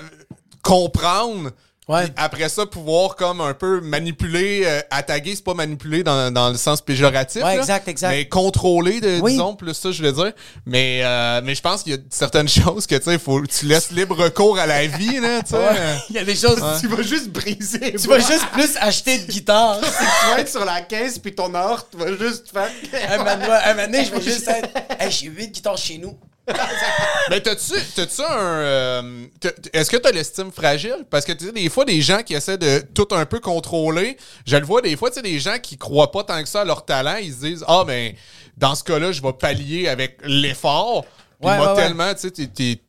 comprendre. Ouais. Après ça, pouvoir comme un peu manipuler, euh, attaquer, c'est pas manipuler dans, dans le sens péjoratif. Ouais, là, exact, exact. Mais contrôler, de, Oui. disons, plus ça, je voulais dire. Mais, euh, mais je pense qu'il y a certaines choses que, tu sais, faut tu laisses libre cours à la vie, là, tu sais. Ouais. Il y a des choses. Tu vas juste briser. Tu vas juste plus acheter de guitare. Tu vas être sur la caisse, puis ton or, tu vas juste faire. un moment un moment donné, je vais juste être. Hey, j'ai 8 guitares chez nous. Mais t'as-tu, t'as-tu un. euh, est-ce que t'as l'estime fragile? Parce que tu sais, des fois, des gens qui essaient de tout un peu contrôler, je le vois des fois, tu sais, des gens qui croient pas tant que ça à leur talent, ils se disent Ah, ben, dans ce cas-là, je vais pallier avec l'effort. Puis Ouais, moi, ouais, ouais. tellement, tu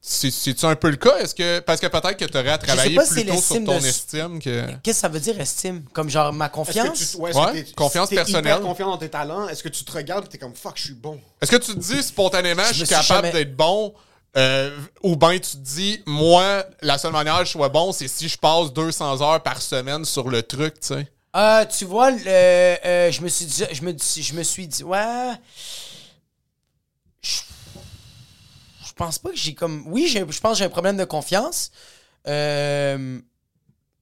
sais, c'est-tu un peu le cas? Est-ce que, parce que peut-être que t'aurais à travailler pas plus tôt sur ton de- estime que. Qu'est-ce que ça veut dire, estime? Comme genre ma confiance? tu, ouais, Ouais, est-ce que t'es- confiance t'es personnelle. hyper confiant dans tes talents. Est-ce que tu te regardes et t'es comme fuck, je suis bon? Est-ce que tu te dis spontanément, je suis capable jamais- d'être bon? euh, ou bien tu te dis, moi, la seule manière que je sois bon, c'est si je passe 200 heures par semaine sur le truc, tu sais. Euh, tu vois, le- euh, je me suis dit, je me, dis- je me suis dit, ouais. Je pense pas que j'ai comme. Oui, j'ai- je pense que j'ai un problème de confiance. Euh,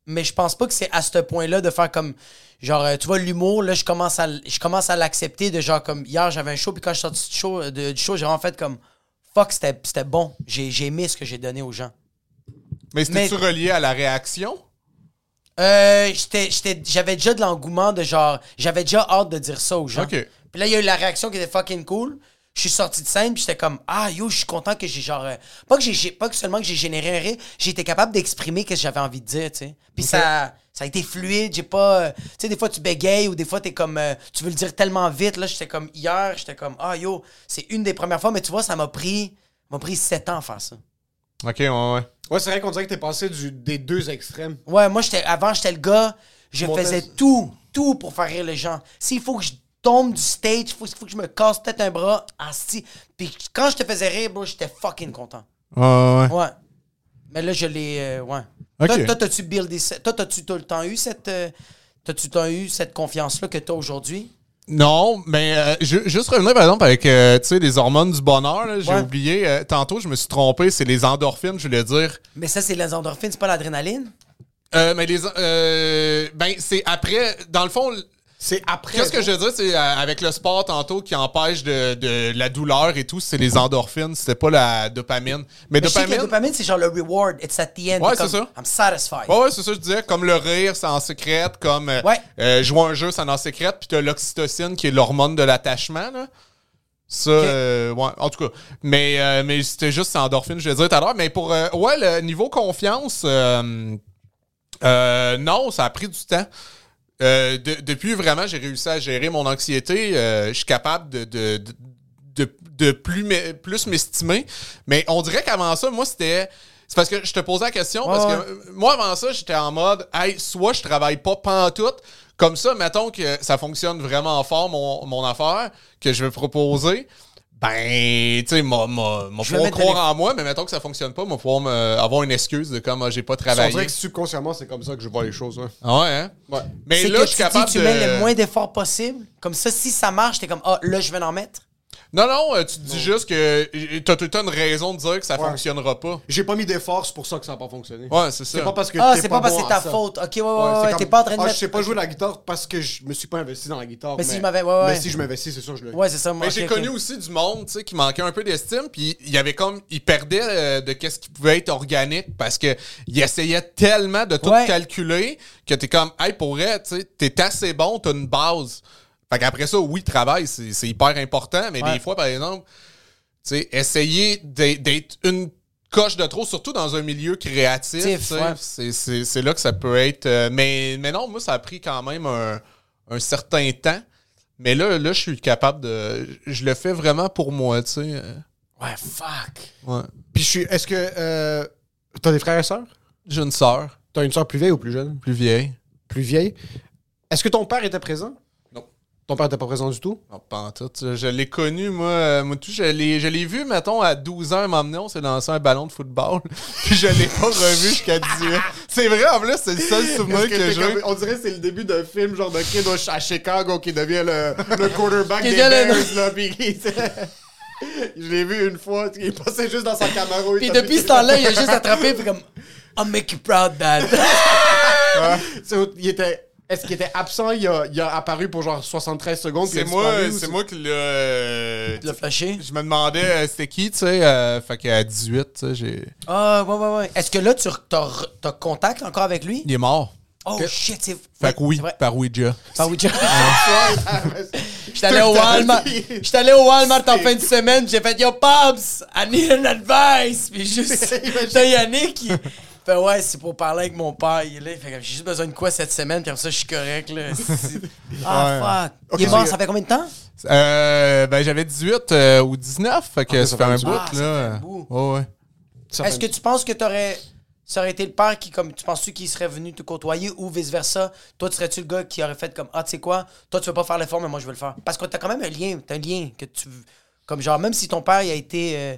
mais je pense pas que c'est à ce point-là de faire comme. Genre, euh, tu vois, l'humour, là, je commence à, je commence à l'accepter de genre comme. Hier, j'avais un show, puis quand je suis sorti du show, de- du show j'ai vraiment fait comme. Fuck, c'était c'était bon. J'ai j'ai aimé ce que j'ai donné aux gens. Mais c'était-tu Mais- relié à la réaction? Euh, j'étais- j'étais- j'avais déjà de l'engouement de genre. J'avais déjà hâte de dire ça aux gens. Ok. Puis là, il y a eu la réaction qui était fucking cool. Je suis sorti de scène, puis j'étais comme Ah, yo, je suis content que j'ai genre. euh, pas, que j'ai- pas que seulement que j'ai généré un rire, j'ai été capable d'exprimer ce que j'avais envie de dire, tu sais. Puis ça, ça a été fluide, j'ai pas. euh, tu sais, des fois, tu bégayes ou des fois, t'es comme. euh, tu veux le dire tellement vite. Là, j'étais comme hier, j'étais comme Ah, yo, c'est une des premières fois, mais tu vois, ça m'a pris. m'a pris sept ans à faire ça. Ok, ouais, ouais. Ouais, c'est vrai qu'on dirait que t'es passé du, des deux extrêmes. Ouais, moi, j'étais, avant, j'étais le gars, je faisais tout, tout pour faire rire les gens. S'il faut que je tombe du stage, il faut, faut que je me casse peut-être un bras, asti. Puis quand je te faisais rire, bro, j'étais fucking content. Ouais, ouais. Ouais. Mais là, je l'ai. euh, ouais. Ok. Toi, toi, t'as-tu buildé ça? Toi, t'as-tu tout le temps eu cette. euh, t'as-tu eu cette confiance-là que t'as aujourd'hui? Non, mais euh, ju- juste revenir par exemple avec euh, tu sais, les hormones du bonheur, là, j'ai Ouais. oublié. euh, tantôt, je me suis trompé, c'est les endorphines, je voulais dire. Mais ça, c'est les endorphines, c'est pas l'adrénaline? Euh, mais les. euh, ben, c'est après. Dans le fond, C'est après. Qu'est-ce que je veux dire, c'est euh, avec le sport tantôt qui empêche de, de la douleur et tout, c'est les endorphines, c'était pas la dopamine. Mais, Mais je sais que dopamine. la dopamine, c'est genre le reward. It's at the end. Ouais, c'est ça. I'm satisfied. Ouais, ouais, c'est ça, je disais. Comme le rire, ça en sécrète. Comme euh, Ouais. euh, jouer un jeu, ça en sécrète. Puis t'as l'oxytocine qui est l'hormone de l'attachement. Là. Ça, euh, ouais, en tout cas. Mais, euh, mais c'était juste c'est endorphine, je le disais tout à l'heure. Mais pour, euh, ouais, le niveau confiance, non, ça a pris du temps. Euh, de- depuis vraiment, j'ai réussi à gérer mon anxiété. euh, je suis capable de, de, de, de- plus, m'e- plus m'estimer. Mais on dirait qu'avant ça, moi, c'était. C'est parce que je te posais la question, parce que moi, avant ça, j'étais en mode, hey, soit je travaille pas pantoute, comme ça, mettons que ça fonctionne vraiment fort, mon, mon affaire, que je vais proposer. Ben, tu sais, m'a, m'a, m'a Je vais pouvoir croire en moi, mais mettons que ça fonctionne pas, m'a pouvoir me- avoir une excuse de comme ah, j'ai pas On travaillé. dirait que subconsciemment, c'est comme ça que je vois les choses. ouais. Ah ouais, hein? Ouais. Mais c'est là, que je suis tu capable dis, tu de... mets le moins d'efforts possible. Comme ça, si ça marche, t'es comme, ah, là, je vais en mettre. Non, non, euh, tu te dis juste que t'as tout le temps une raison de dire que ça Ouais. fonctionnera pas. J'ai pas mis d'efforts, c'est pour ça que ça n'a pas fonctionné. Ouais, c'est ça. C'est pas parce que Ah, t'es c'est pas parce que bon c'est ta ça. faute. Ok, ouais, ouais, Ouais, ouais, c'est ouais, comme, t'es pas en train de ah, mettre. je sais pas jouer la guitare parce que je me suis pas investi dans la guitare. Mais si je m'avais- ouais, ouais. Mais si je m'investis, c'est sûr, je le. Ouais, c'est ça. moi, Mais ok, j'ai ok. connu aussi du monde, tu sais, qui manquait un peu d'estime, puis il y avait comme, il perdait euh, de qu'est-ce qui pouvait être organique parce que il essayait tellement de tout Ouais. calculer que t'es comme, hey, pour vrai, tu sais, t'es assez bon, t'as une base. Fait qu'après ça, oui, travail, c'est hyper important, mais Ouais. des fois, par exemple, tu sais, essayer d'être une coche de trop, surtout dans un milieu créatif. Ouais. C'est- là que ça peut être. euh, mais, mais non, moi, ça a pris quand même un, un certain temps. Mais là, là, je suis capable de. Je le fais vraiment pour moi, tu sais. euh, Ouais, fuck. Ouais. Puis je suis. Est-ce que. Euh, T'as des frères et sœurs? J'ai une sœur, T'as une sœur plus vieille ou plus jeune? Plus vieille. Plus vieille. Est-ce que ton père était présent? Ton père était pas présent du tout? Non, pas en tout. Je l'ai connu, moi. euh, moi tout, je l'ai je l'ai vu, mettons, à 12 ans, m'emmener, on s'est lancé un ballon de football. Puis je l'ai pas revu jusqu'à 18 ans. C'est vrai, en plus, c'est le seul souvenir que, t'es j'ai. comme- on dirait que c'est le début d'un film genre de kid à Chicago qui devient le, le quarterback des Bears là, puis Je l'ai vu une fois, il passait juste dans sa Camaro. Puis depuis ce temps-là, il a juste attrapé, puis comme, I'll make you proud, dad. Il était est-ce qu'il était absent? Il a, il a apparu pour genre 73 secondes C'est moi, c'est moi qui l'a. euh, flashé? Je me demandais euh, c'était qui, tu sais. euh, fait qu'à 18, tu sais, j'ai. Ah, ouais, ouais, ouais. Est-ce que là, tu t'as t'as contact encore avec lui? Il est mort. Oh shit, c'est. Fait que oui, c'est vrai. par Ouija. Ah J'étais allé au Walmart. J'étais allé au Walmart en fin de semaine. J'ai fait Yo, Pops, I need an advice. Puis juste. T'as Yannick. Fait ouais, c'est pour parler avec mon père. Il est là. Fait j'ai juste besoin de quoi cette semaine. Puis comme ça, je suis correct, là. Ah, fuck. il est mort, ça fait combien de temps? Euh, ben, j'avais 18 euh, ou 19, fait que ça fait un bout, Ah, ça là. fait un bout. Ouais, Est-ce que tu penses que t'aurais. Ça aurait été le père qui, comme, tu penses-tu qu'il serait venu te côtoyer ou vice-versa? Toi, tu serais-tu le gars qui aurait fait comme, ah, tu sais quoi? Toi, tu veux pas faire l'effort, mais moi, je veux le faire. Parce que t'as quand même un lien, t'as un lien que tu. Comme genre, même si ton père, il a été. euh,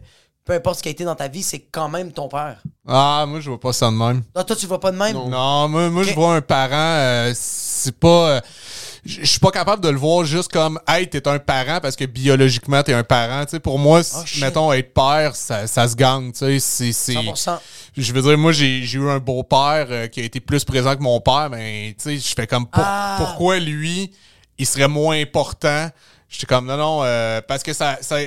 peu importe ce qui a été dans ta vie, c'est quand même ton père. Ah, moi, je vois pas ça de même. Ah, toi, tu vois pas de même? Non, moi, moi je vois un parent, euh, c'est pas. euh, je suis pas capable de le voir juste comme Hey, t'es un parent parce que biologiquement t'es un parent. Tu sais, pour moi, Oh, mettons, être père, ça, ça se gagne. Tu sais, c'est- c'est. 100%. Je veux dire, moi, j'ai j'ai eu un beau-père euh, qui a été plus présent que mon père, mais tu sais, je fais comme pour- Ah. pourquoi lui, il serait moins important. J'étais comme non, non, euh, parce que ça, ça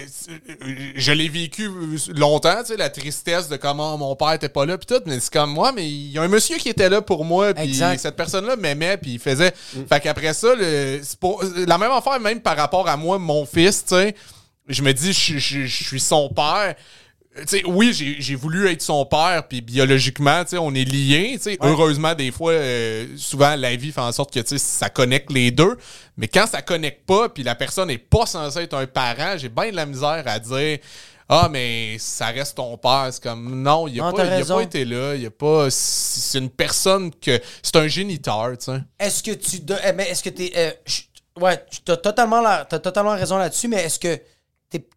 je l'ai vécu longtemps, tu sais, la tristesse de comment mon père était pas là, puis tout, mais c'est comme moi, mais il y a un monsieur qui était là pour moi, puis cette personne-là m'aimait, puis il faisait. Fait qu'après ça, le, pour- la même affaire, même par rapport à moi, mon fils, tu sais, je me dis, je, je- je suis son père. Tu sais, oui, j'ai voulu être son père, puis biologiquement, tu on est liés. tu. Heureusement, des fois, euh, souvent, la vie fait en sorte que tu ça connecte les deux. Mais quand ça connecte pas, puis la personne n'est pas censée être un parent, j'ai bien de la misère à dire Ah, mais ça reste ton père. C'est comme non, il Non, a, t'as pas, pas été là. Il a pas. C'est une personne que. C'est un géniteur, tu sais. Est-ce que tu. do- eh, mais est-ce que t'es. euh, ouais, t'as totalement, la- t'as totalement raison là-dessus, mais est-ce que.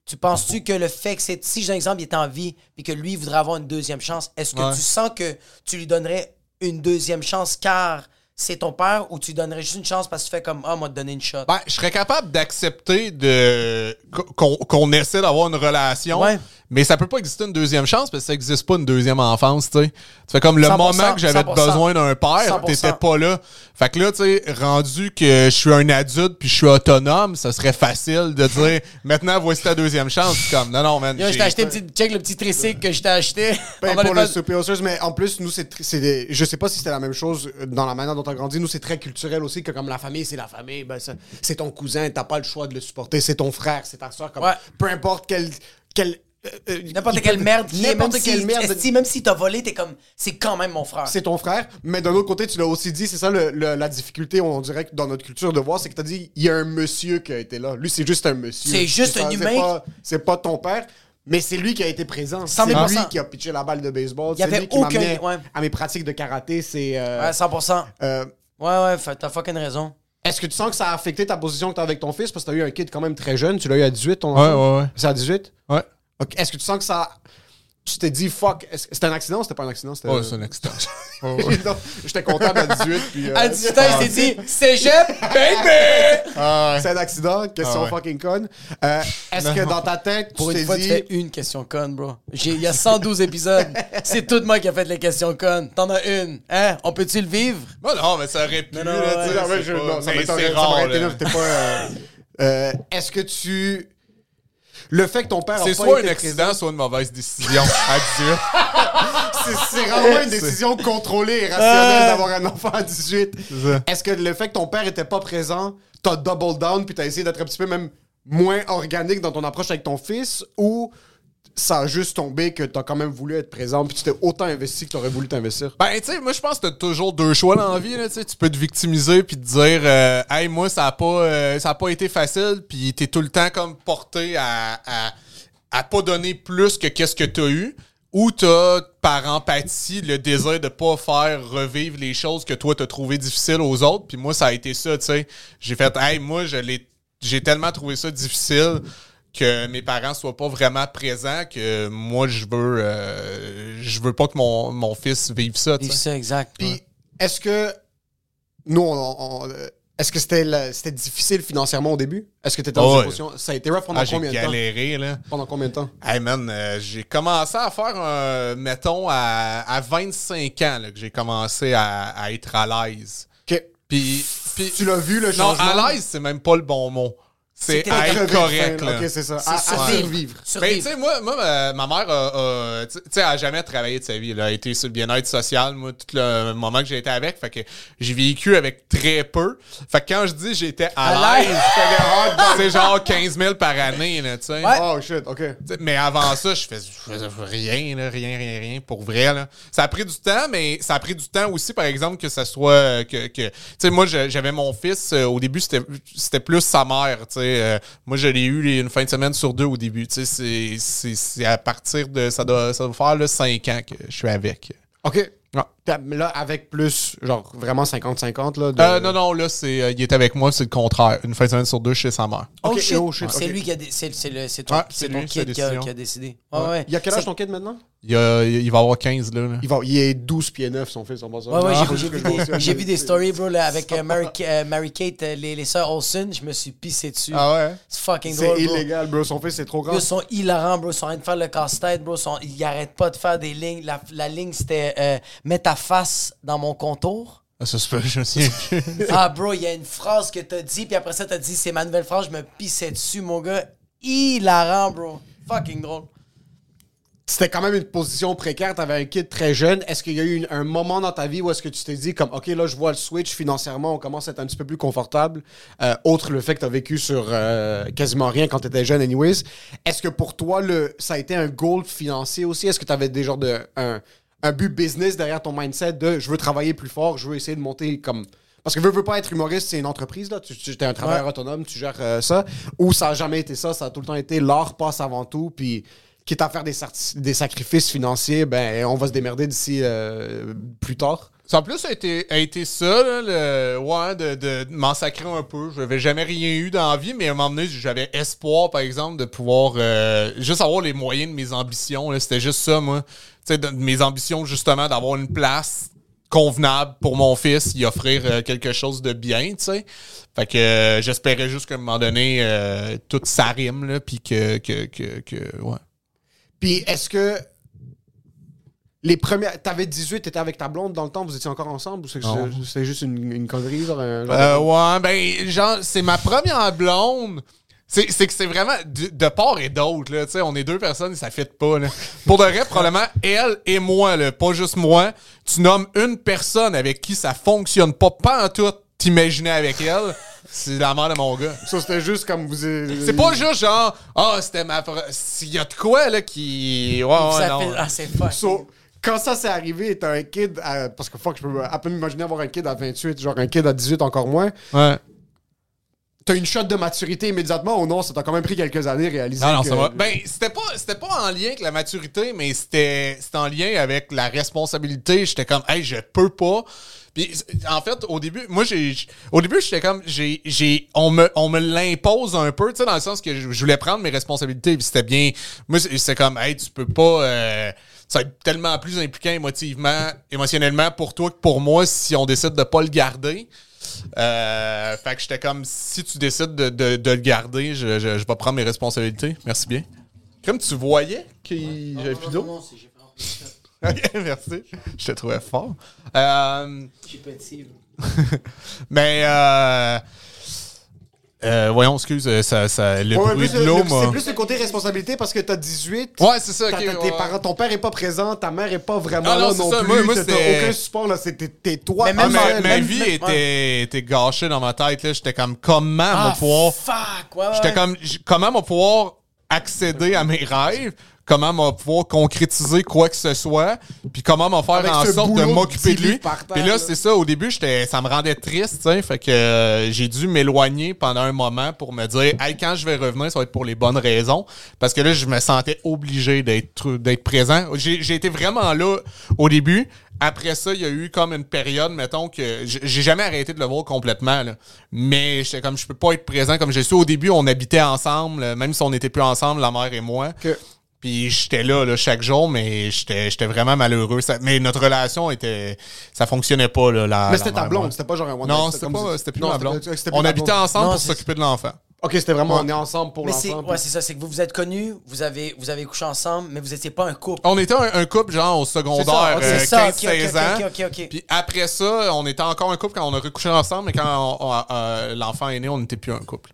Tu penses-tu que le fait que c'est. Si, j'ai un exemple, il est en vie, puis que lui, voudrait avoir une deuxième chance, est-ce que Ouais. tu sens que tu lui donnerais une deuxième chance car c'est ton père ou tu lui donnerais juste une chance parce que tu fais comme Ah, moi, te donner une shot? Ben, je serais capable d'accepter de qu'on qu'on essaie d'avoir une relation, Ouais. mais ça peut pas exister une deuxième chance parce que ça existe pas une deuxième enfance, tu sais. Tu fais comme le 100%, moment que j'avais 100%. besoin d'un père, 100%. t'étais pas là. Fait que là, tu sais, rendu que je suis un adulte puis je suis autonome, ça serait facile de dire maintenant voici ta deuxième chance. Comme non non man. Yo, je j'ai- t'ai acheté un petit. Check le petit tricycle que je t'ai acheté. Ben, pour le souper mais en plus, nous, c'est, je sais pas si c'était la même chose dans la manière dont grandi. Nous, c'est très culturel aussi, que comme la famille, c'est la famille, ben, c'est ton cousin, t'as pas le choix de le supporter, c'est ton frère, c'est ta soeur. Comme, Ouais. Peu importe quel. quel euh, euh, N'importe quelle peut- merde qui est, même N'importe si, quelle merde. esti, même si t'as volé, t'es comme, c'est quand même mon frère. C'est ton frère, mais d'un autre côté, tu l'as aussi dit, c'est ça le- le- la difficulté, on dirait que dans notre culture de voir, c'est que t'as dit, il y a un monsieur qui a été là. Lui, c'est juste un monsieur. C'est juste un c'est humain. pas- C'est pas ton père, mais c'est lui qui a été présent. C'est 100%. lui qui a pitché la balle de baseball. Il y C'est avait lui qui aucun- ouais. à mes pratiques de karaté. C'est. euh, Ouais, 100%. euh, Ouais, ouais, t'as fucking raison. Est-ce que tu sens que ça a affecté ta position que tu as avec ton fils? Parce que tu as eu un kid quand même très jeune. Tu l'as eu à 18, ton Ouais, enfant? ouais, ouais. C'est à 18? Ouais. Ok. Est-ce que tu sens que ça. Tu t'es dit, fuck, est-ce que c'était un accident ou c'était pas un accident? C'était- Ouais, c'est un accident. Non, J'étais content à 18. Puis, euh, À 18 ans, il s'est dit, cégep, baby! C'est un accident, question Ah ouais. fucking conne. Euh, Est-ce que dans ta tête, Pour tu une t'es fois, dit. tu fais une question conne, bro. J'ai- Il y a 112 épisodes. C'est tout moi qui a fait les questions connes. T'en as une. Hein? On peut-tu le vivre? Bon, non, mais ça aurait pu. Non, là, non, ouais, Non, mais c'est rare, là. là, c'était pas, euh, euh, Est-ce que tu. Le fait que ton père C'est soit un accident, soit une mauvaise décision à 18. C'est rarement une décision contrôlée et rationnelle d'avoir un enfant à 18. ça. Est-ce que le fait que ton père était pas présent, t'as double down puis t'as essayé d'être un petit peu même moins organique dans ton approche avec ton fils ou ça a juste tombé que t'as quand même voulu être présent, puis tu t'es autant investi que t'aurais voulu t'investir? Ben, tu sais, moi, je pense que t'as toujours deux choix dans la vie. Là, tu peux te victimiser puis te dire, euh, hey, moi, ça a pas, euh, ça a pas été facile, puis t'es tout le temps comme porté à, à, pas donner plus que qu'est-ce que t'as eu. Ou t'as, par empathie, le désir de pas faire revivre les choses que toi t'as trouvé difficiles aux autres. Puis moi, ça a été ça, tu sais. J'ai fait, hey, moi, je j'ai tellement trouvé ça difficile que mes parents soient pas vraiment présents que moi, je veux, euh, je veux pas que mon, mon fils vive ça, tu C'est sais. ça, exact. Puis, est-ce que. Nous, on- on- est-ce que c'était c'était difficile financièrement au début? Est-ce que t'étais dans Oh, une ouais. position. Ça a été rough pendant Ah, j'ai combien de temps? galéré, là. Pendant combien de temps? Hey man, euh, j'ai commencé à faire, un mettons, à, à 25 ans là, que j'ai commencé à, à être à l'aise. Ok. Puis, puis- Tu l'as vu, le non, changement? à l'aise, c'est même pas le bon mot. C'est être correct. là. Ok, c'est ça. À, à survivre. survivre. Ben, tu sais, moi, moi ma, ma mère a, a- tu sais, a jamais travaillé de sa vie. Elle a été sur le bien-être social, moi, tout le moment que j'ai été avec. Fait que j'ai vécu avec très peu. Fait que quand je dis j'étais à À l'aise, c'est genre 15 000 par année, là, tu sais. Ouais. Oh shit, ok. T'sais, Mais avant ça, je faisais, je faisais rien, là, rien, rien, rien, pour vrai. Là. Ça a pris du temps, mais ça a pris du temps aussi, par exemple, que ça soit. euh, que, que, tu sais, moi, j'avais mon fils, euh, au début, c'était c'était plus sa mère. tu sais. Euh, moi, je l'ai eu les- une fin de semaine sur deux au début. C'est à partir de. Ça doit, ça doit faire là, cinq ans que je suis avec. Ok. Ouais. Là, avec plus, genre vraiment 50-50, là. de- Euh, non, non, là, c'est, euh, il est avec moi, c'est le contraire. Une fin de semaine sur deux chez sa mère. Oh Ok, shit, oh shit, c'est ok. lui qui a dé- c'est c'est le c'est ton, Ouais, c'est c'est ton lui, c'est kid qui a, décision. qui a décidé. Ouais, ouais. Il y a quel âge C'est- ton kid maintenant? Il, a- il va avoir 15, là. là. Il, va, il est 12 pieds 9, son fils, en passant. Ouais, ouais, Ah, j'ai- vu, des- j'ai vu des stories, bro, là, avec euh, Mary, euh, Mary Kate, euh, les, les sœurs Olsen. Je me suis pissé dessus. Ah ouais? C'est fucking C'est drôle, bro. illégal, bro. Son fils, c'est trop grand. Ils sont hilarants, bro. Ils sont en train de faire le casse-tête, bro. Ils arrêtent pas de faire des lignes. La, ligne, c'était ta face dans mon contour? Ah, ça se fait, je me souviens. Ah, bro, il y a une phrase que t'as dit, puis après ça, t'as dit c'est ma nouvelle phrase. Je me pissais dessus, mon gars. Hilarant, bro. Fucking drôle. C'était quand même une position précaire. T'avais un kid très jeune. Est-ce qu'il y a eu une- un moment dans ta vie où est-ce que tu t'es dit, comme, OK, là, je vois le switch financièrement, on commence à être un petit peu plus confortable, euh, autre le fait que t'as vécu sur euh, quasiment rien quand t'étais jeune, anyways. Est-ce que pour toi, le, ça a été un goal financier aussi? Est-ce que t'avais des genres de. Un, un but business derrière ton mindset de je veux travailler plus fort, je veux essayer de monter comme. Parce que veux, veux pas être humoriste, c'est une entreprise, là. Tu, tu es un travailleur Ouais. autonome, tu gères euh, ça. Ou ça a jamais été ça, ça a tout le temps été l'art passe avant tout, puis quitte à faire des, sacrifices financiers, ben on va se démerder d'ici euh, plus tard. Ça, en plus, a été, a été ça, là, le, ouais, de, de m'en sacrer un peu. Je n'avais jamais rien eu dans la vie, mais à un moment donné, j'avais espoir, par exemple, de pouvoir euh, juste avoir les moyens de mes ambitions. C'était juste ça, moi. Tu sais, de, de mes ambitions, justement, d'avoir une place convenable pour mon fils, y offrir euh, quelque chose de bien, tu sais. Fait que euh, j'espérais juste qu'à un moment donné, euh, tout ça rime, là, puis que, que, que, que, ouais. Puis est-ce que les premières. T'avais 18, t'étais avec ta blonde dans le temps, vous étiez encore ensemble ou c'est juste une, une connerie? Genre, un- genre Euh, de- ouais, ben, genre, c'est ma première blonde. C'est c'est que c'est vraiment de, de part et d'autre, là. Tu sais, on est deux personnes et ça fit pas, là. Pour de vrai, probablement, elle et moi, là, pas juste moi. Tu nommes une personne avec qui ça fonctionne pas, pas en tout, t'imaginer avec elle. C'est la mère de mon gars. Ça, c'était juste comme vous. C'est pas juste genre, ah, c'était ma. S'il y a de quoi, là, qui. Ouais, ouais, Ça non. fait- ah, c'est fuck. So, quand ça s'est arrivé, t'as un kid, à- parce que fuck, je peux à peine m'imaginer avoir un kid à 28, genre un kid à 18 encore moins. Ouais. T'as une shot de maturité immédiatement ou non? Ça t'a quand même pris quelques années à réaliser. Non, non, que- ça va. Ben, c'était pas, c'était pas en lien avec la maturité, mais c'était, c'était en lien avec la responsabilité. J'étais comme, hey, je peux pas. Puis, en fait, au début, moi, j'ai, au début, j'étais comme, j'ai, j'ai, on me, on me l'impose un peu, tu sais, dans le sens que je, voulais prendre mes responsabilités, puis c'était bien. Moi, c'est- c'était comme, hey, tu peux pas, euh, ça va être tellement plus impliquant émotivement, émotionnellement pour toi que pour moi si on décide de pas le garder. Euh, fait que j'étais comme, si tu décides de, de- de le garder, je, je- je vais prendre mes responsabilités. Merci bien. Comme tu voyais qu'il j'avais plus d'eau. Ok, merci. Je te trouvais fort. Euh, Je suis petit. mais, euh, euh, voyons, excuse, euh, ça, ça, le Ouais, bruit plus de le- l'eau. C'est plus le côté responsabilité parce que t'as 18. Ouais, c'est ça. t'as- ok, t'as tes ouais. parents, ton père est pas présent, ta mère est pas vraiment Ah non, là c'est non ça. plus. Moi- t'as- aucun support là, t'es- toi. Mais Ah, même ma, Même- ma même- vie même- était, était gâchée dans ma tête. là. J'étais comme, comment Ah, on va pouvoir... fuck, ouais, ouais. J'étais comme, comment on va pouvoir accéder à mes rêves? Comment m'a pouvoir concrétiser quoi que ce soit, puis comment m'a faire Avec en sorte de m'occuper de lui. Puis là, là. c'est ça, au début, j'étais ça me rendait triste, fait que euh, j'ai dû m'éloigner pendant un moment pour me dire hey, quand je vais revenir, ça va être pour les bonnes raisons parce que là, je me sentais obligé d'être d'être présent. J'ai j'ai été vraiment là au début. Après ça, il y a eu comme une période, mettons, que j'ai jamais arrêté de le voir complètement. là. Mais j'étais comme, je peux pas être présent comme je suis. Au début, on habitait ensemble, même si on n'était plus ensemble, la mère et moi. Puis j'étais là, là chaque jour, mais j'étais j'étais vraiment malheureux. Ça- mais notre relation était... Ça fonctionnait pas, là. La, Mais c'était ta blonde, c'était pas genre un one Non, c'était pas, c'était plus Non, ma blonde. plus On ta habitait blonde. ensemble Non, pour s'occuper de l'enfant. Ok, c'était vraiment on est ensemble pour Mais c'est l'enfant. ouais, c'est ça, c'est que vous vous êtes connus, vous avez, vous avez couché ensemble, mais vous étiez pas un couple. On était un, un couple, genre, au secondaire, ça, ok, euh, c'est ça, ok, 15-16 ok, ans. ok, ok, ok. Puis après ça, on était encore un couple quand on a recouché ensemble, mais quand euh, l'enfant est né, on n'était plus un couple.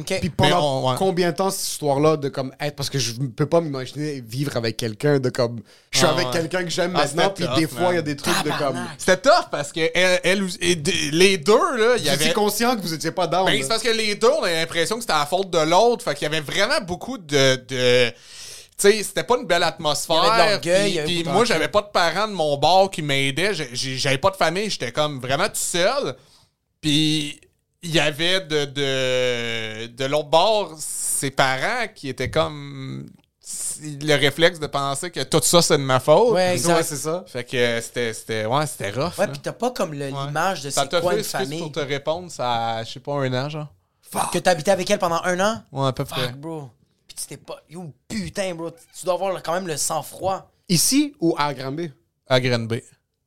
OK. Puis pendant on- ouais. combien de temps cette histoire-là de comme être parce que je ne peux pas m'imaginer vivre avec quelqu'un de comme je suis Ah, avec ouais. quelqu'un que j'aime Ah, maintenant c'était puis tough, des fois il y a des trucs de comme C'était tough parce que elle, elle et les deux, là, il y avait. conscient que vous étiez pas down. Ben, c'est parce que les deux, on avait l'impression que c'était la faute de l'autre. Fait qu'il y avait vraiment beaucoup de. de tu sais, c'était pas une belle atmosphère. Il y avait de l'orgueil, puis- il y avait puis beaucoup moi, j'avais pas de parents de mon bord qui m'aidaient. J'avais pas de famille. J'étais comme vraiment tout seul. Puis il y avait de, de, de l'autre bord ses parents qui étaient comme. Le réflexe de penser que tout ça, c'est de ma faute. Ouais, c'est ça. Fait que c'était. c'était- Ouais, c'était rough. Ouais, là. puis t'as pas comme le- Ouais. l'image de Ça c'est t'a quoi fait une excuse famille. pour te répondre, ça a, je sais pas, un an, genre. Que t'habitais avec elle pendant un an? Ouais, à peu près. Fuck, bro. Puis tu t'es pas... Yo, putain, bro. Tu dois avoir quand même le sang-froid. Ici ou à Granby? À Granby.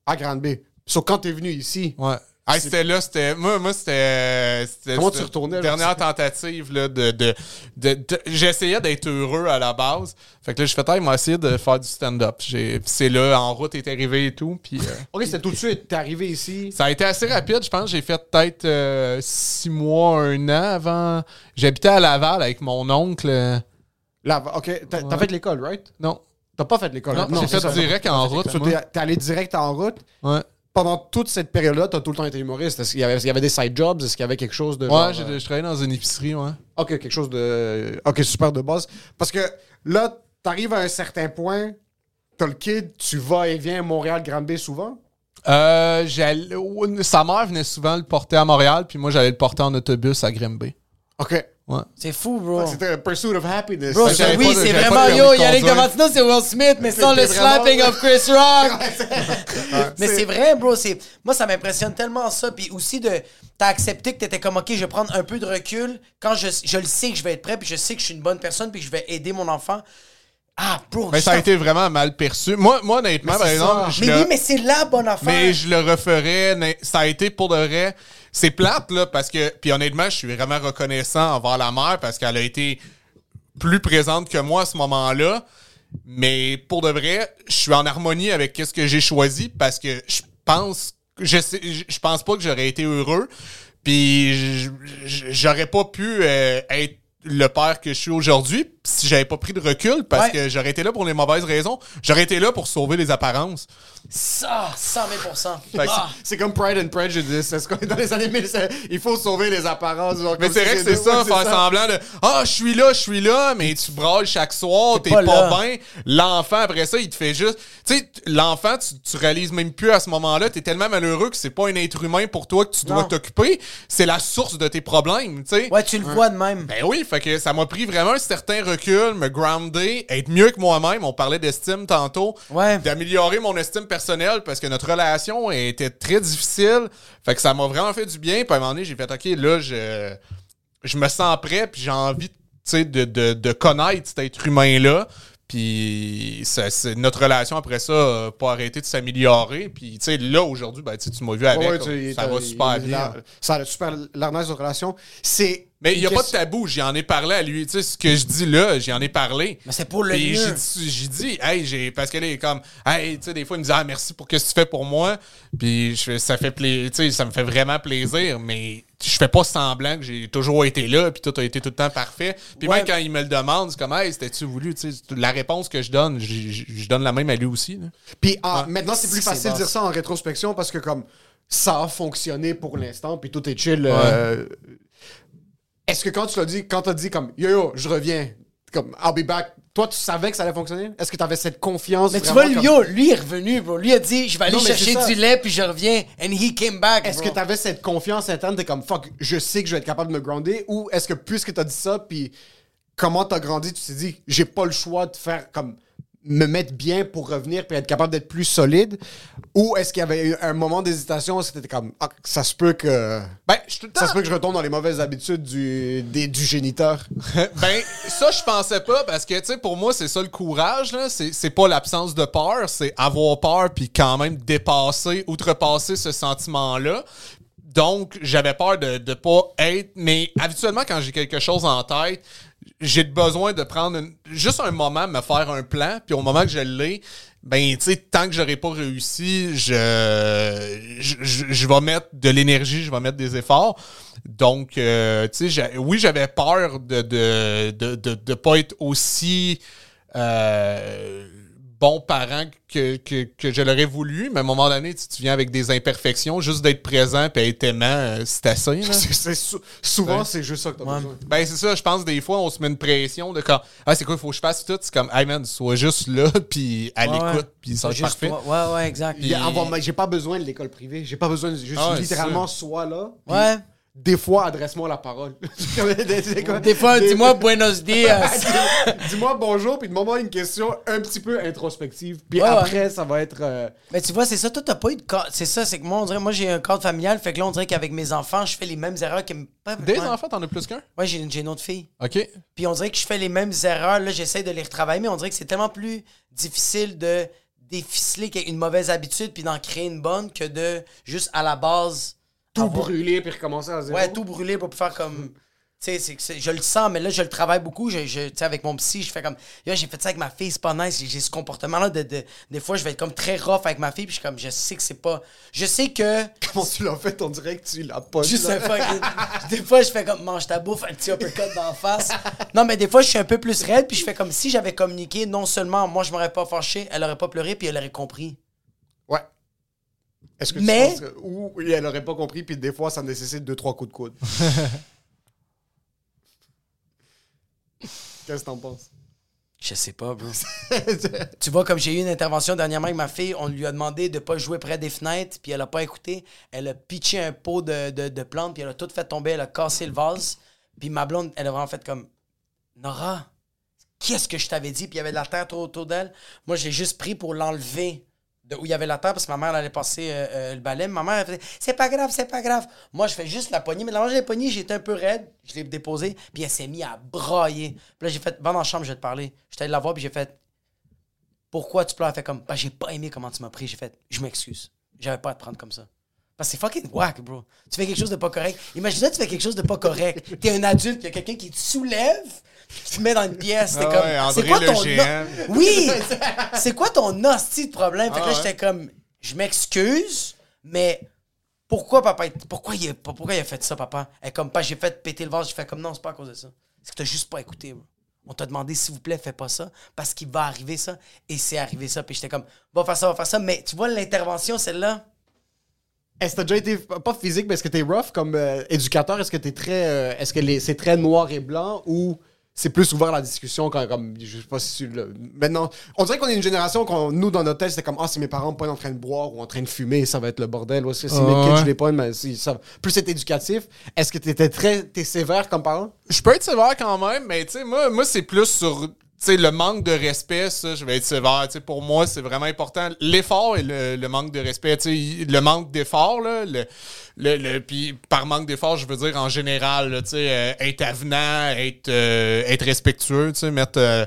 À Granby. Sauf quand t'es venu ici. Ouais. Ah, c'était là, c'était. Moi, moi c'était. c'était- Comment tu retournais, là? Dernière tentative, là, de. de, de- de- J'essayais d'être heureux à la base. Fait que là, je fais, il m'a essayé de faire du stand-up. J'ai- c'est là, en route, est arrivé et tout. Puis. euh, Ok, c'était tout de suite. T'es arrivé ici. Ça a été assez rapide, je pense. J'ai fait peut-être euh, six mois, un an avant. J'habitais à Laval avec mon oncle. euh, Là, ok, t'as Ouais. fait l'école, right? Non. T'as pas fait l'école. Non, j'ai c'est fait ça. direct en route. Moi. T'es allé direct en route? Ouais. Pendant toute cette période-là, t'as tout le temps été humoriste. Est-ce qu'il y avait, il y avait des side jobs? Est-ce qu'il y avait quelque chose de. Ouais, genre, j'ai- euh, je travaillais dans une épicerie, ouais. Ok, quelque chose de. Ok, super de base. Parce que là, t'arrives à un certain point, t'as le kid, tu vas et viens à Montréal, Granby souvent? Euh, j'allais- sa mère venait souvent le porter à Montréal, puis moi j'allais le porter en autobus à Grimby. Ok. Ouais. C'est fou, bro. C'était un pursuit of happiness. Bro, oui, c'est vraiment yo. Yannick. Damasino, c'est Will Smith, mais sans le C'était slapping of Chris Rock. mais c'est- vrai, bro. c'est- Moi, ça m'impressionne tellement ça. Puis aussi, de t'as accepté que t'étais comme, OK, je vais prendre un peu de recul quand je, je le sais que je vais être prêt, puis je sais que je suis une bonne personne, puis que je vais aider mon enfant. Ah, bro. Mais ça a été vraiment mal perçu. Moi, moi honnêtement, par exemple, Mais le- oui, mais c'est la bonne affaire. mais je le referais. Ça a été pour de vrai. C'est plate, là, parce que. Puis honnêtement, je suis vraiment reconnaissant envers la mère parce qu'elle a été plus présente que moi à ce moment-là. Mais pour de vrai, je suis en harmonie avec ce que j'ai choisi parce que je pense. Je, sais, je pense pas que j'aurais été heureux. Puis j'aurais pas pu euh, être le père que je suis aujourd'hui si j'avais pas pris de recul parce Ouais. que j'aurais été là pour les mauvaises raisons. J'aurais été là pour sauver les apparences. Ça, 100 000 Fait que Ah. C'est comme Pride and Prejudice. Dans les années 1000, c'est- il faut sauver les apparences. genre, Mais c'est vrai que c'est ça, ouais, faire semblant de Ah, je suis là, je suis là, mais tu brailles chaque soir, t'es pas pas, bien. L'enfant, après ça, il te fait juste. Tu sais, l'enfant, tu, tu réalises même plus à ce moment-là, t'es tellement malheureux que c'est pas un être humain pour toi que tu dois t'occuper. C'est la source de tes problèmes, tu sais. Ouais, tu le vois de même. Ben oui, fait que ça m'a pris vraiment un certain recul, me grounder, être mieux que moi-même. On parlait d'estime tantôt. Ouais. D'améliorer mon estime personnelle parce que notre relation était très difficile. Fait que ça m'a vraiment fait du bien. Puis à un moment donné, j'ai fait OK, là, je, je me sens prêt, puis j'ai envie tu sais, de, de, de connaître cet être humain-là. Puis ça, c'est- notre relation après ça n'a pas arrêté de s'améliorer. Puis tu sais, là, aujourd'hui, ben, tu m'as vu avec. Ouais, ça va super bien. la- Ça a super l'air nice de relation. C'est. Mais il n'y a pas de tabou, j'en ai parlé à lui. Tu sais, ce que je dis là, j'en ai parlé. Mais c'est pour le Puis mieux. j'ai dit, j'ai dit, hey, j'ai, parce qu'elle est comme, hey, tu sais, des fois, il me dit, ah, merci pour ce que tu fais pour moi. Puis je fais, ça fait plaisir, tu sais, ça me fait vraiment plaisir, mais je fais pas semblant que j'ai toujours été là, puis tout a été tout le temps parfait. Puis Ouais. même quand il me le demande, c'est comme, hey, c'était-tu voulu, tu sais, la réponse que je donne, je, donne la même à lui aussi. là. Puis en- maintenant, c'est plus C'est facile de dire ça en rétrospection parce que comme ça a fonctionné pour l'instant, puis tout est chill. euh, Est-ce que quand tu l'as dit, quand t'as dit comme yo yo, je reviens, comme I'll be back. Toi, tu savais que ça allait fonctionner? Est-ce que tu avais cette confiance? Mais tu vois, comme- yo, lui est revenu, bro. Lui a dit, je vais aller Non, chercher du lait, puis je reviens. And he came back, Est-ce que tu avais cette confiance interne? T'es comme fuck, je sais que je vais être capable de me grounder? Ou est-ce que puisque tu as dit ça, puis comment tu as grandi, tu t'es dit, j'ai pas le choix de faire comme me mettre bien pour revenir puis être capable d'être plus solide? Ou est-ce qu'il y avait eu un moment d'hésitation? Que t'étais comme, ah, ça se peut que. Ben, je. Ça se peut que je retombe dans les mauvaises habitudes du, des- du géniteur? ben, ça, je pensais pas parce que, tu sais, pour moi, c'est ça le courage, là. C'est c'est pas l'absence de peur, c'est avoir peur puis quand même dépasser, outrepasser ce sentiment-là. Donc, j'avais peur de ne pas être. Mais habituellement, quand j'ai quelque chose en tête, j'ai besoin de prendre juste un moment, me faire un plan, puis au moment que je l'ai, ben, tu sais, tant que j'aurai pas réussi, je, je, je- vais mettre de l'énergie, je vais mettre des efforts. Donc, euh, tu sais, oui, j'avais peur de de, de, de, de pas être aussi euh, bon parent que, que, que je l'aurais voulu, mais à un moment donné, tu, tu viens avec des imperfections, juste d'être présent et être aimant, euh, c'est assez. là. C'est- c'est sou- souvent, Ouais. c'est juste ça que t'as besoin. Ben, c'est ça, je pense des fois, on se met une pression de quand, ah, c'est quoi, il faut que je fasse tout. C'est comme, hey man, sois juste là, puis à Ouais, l'écoute, ouais. puis ça va parfait. toi. Ouais, ouais, exact. Avoir- j'ai pas besoin de l'école privée. J'ai pas besoin de juste Ah ouais, littéralement sois là. Ouais. Des fois, adresse-moi la parole. Des fois, dis-moi buenos dias. Dis-moi bonjour, puis demande-moi une question un petit peu introspective. Puis Ouais, après, ça va être. euh, Mais tu vois, c'est ça, toi, t'as pas eu de cadre. C'est ça, c'est que moi, on dirait, moi, j'ai un cadre familial, fait que là, on dirait qu'avec mes enfants, je fais les mêmes erreurs que. Des ouais. enfants, t'en as plus qu'un? Ouais, j'ai une, j'ai une autre fille. OK. Puis on dirait que je fais les mêmes erreurs. Là, j'essaie de les retravailler, mais on dirait que c'est tellement plus difficile de déficeler une mauvaise habitude puis d'en créer une bonne que de juste à la base. Tout avoir- brûler puis recommencer à zéro. Ouais, tout brûler pour faire comme. Tu sais, je le sens, mais là, je le travaille beaucoup. Je, je- tu sais, avec mon psy, je fais comme. Yo, j'ai fait ça avec ma fille, c'est pas nice. J'ai- ce comportement-là de, de- Des fois, je vais être comme très rough avec ma fille, puis je suis comme, je sais que c'est pas. Je sais que. Comment tu l'as fait? On dirait que tu l'as pas. Juste là. un Des fois, je fais comme mange ta bouffe, un petit uppercut d'en face. Non, mais des fois, je suis un peu plus raide, puis je fais comme si j'avais communiqué. Non seulement moi, je m'aurais pas fâché, elle aurait pas pleuré, puis elle aurait compris. Est-ce que Mais- tu penses que- Ou elle aurait pas compris, puis des fois, ça nécessite deux, trois coups de coude. Qu'est-ce que t'en penses? Je sais pas, bro. tu vois, comme j'ai eu une intervention dernièrement avec ma fille, on lui a demandé de pas jouer près des fenêtres, puis elle a pas écouté. Elle a pitché un pot de, de, de plantes, puis elle a tout fait tomber, elle a cassé le vase. Puis ma blonde, elle a vraiment fait comme Nora, qu'est-ce que je t'avais dit? Puis il y avait de la terre tout autour d'elle. Moi, j'ai juste pris pour l'enlever de où il y avait la terre parce que ma mère allait passer euh, euh, le balai. Ma mère, elle faisait C'est pas grave, c'est pas grave. Moi, je fais juste la poignée. Mais la j'ai poignée, j'étais un peu raide. Je l'ai déposé. Puis elle s'est mise à brailler. Puis là, j'ai fait Va dans la chambre, je vais te parler. J'étais allé la voir, puis j'ai fait Pourquoi tu pleures? Elle fait comme Bah, j'ai pas aimé comment tu m'as pris. J'ai fait Je m'excuse. J'avais pas à te prendre comme ça. Parce que c'est fucking whack, bro. Tu fais quelque chose de pas correct. Imagine-toi, tu fais quelque chose de pas correct. T'es un adulte, il y a quelqu'un qui te soulève, qui te met dans une pièce. T'es Ah comme. c'est quoi le ton. Oui! c'est quoi ton hostie de problème? Fait que Ah là, ouais. j'étais comme, je m'excuse, mais pourquoi papa, pourquoi il, a, pourquoi il a fait ça, papa? Elle comme, pas, j'ai fait péter le vase. J'ai fait comme, non, c'est pas à cause de ça. C'est que t'as juste pas écouté, bro. On t'a demandé, s'il vous plaît, fais pas ça, parce qu'il va arriver ça, et c'est arrivé ça. Puis j'étais comme, va faire ça, va faire ça. Mais tu vois, l'intervention, celle-là, Est-ce que t'as déjà été, pas physique, mais est-ce que t'es rough comme euh, éducateur? Est-ce que t'es très. euh, est-ce que c'est très noir et blanc ou c'est plus ouvert à la discussion quand, comme. Je sais pas si tu le- Maintenant, on dirait qu'on est une génération qu'on, nous, dans notre tête, c'était comme, ah, si mes parents pas en train de boire ou en train de fumer, ça va être le bordel. Ou est-ce que si mes Ah kids, ouais. je les pogne, mais si, ça. Plus c'est éducatif. Est-ce que t'étais très. T'es sévère comme parent? Je peux être sévère quand même, mais tu sais, moi, moi c'est plus sur le manque de respect, ça, je vais être sévère. Pour moi, c'est vraiment important. L'effort et le, le manque de respect. Le manque d'effort, là, le, le, le- puis par manque d'effort, je veux dire en général, là, euh, être avenant, être, euh, être respectueux, mettre. euh,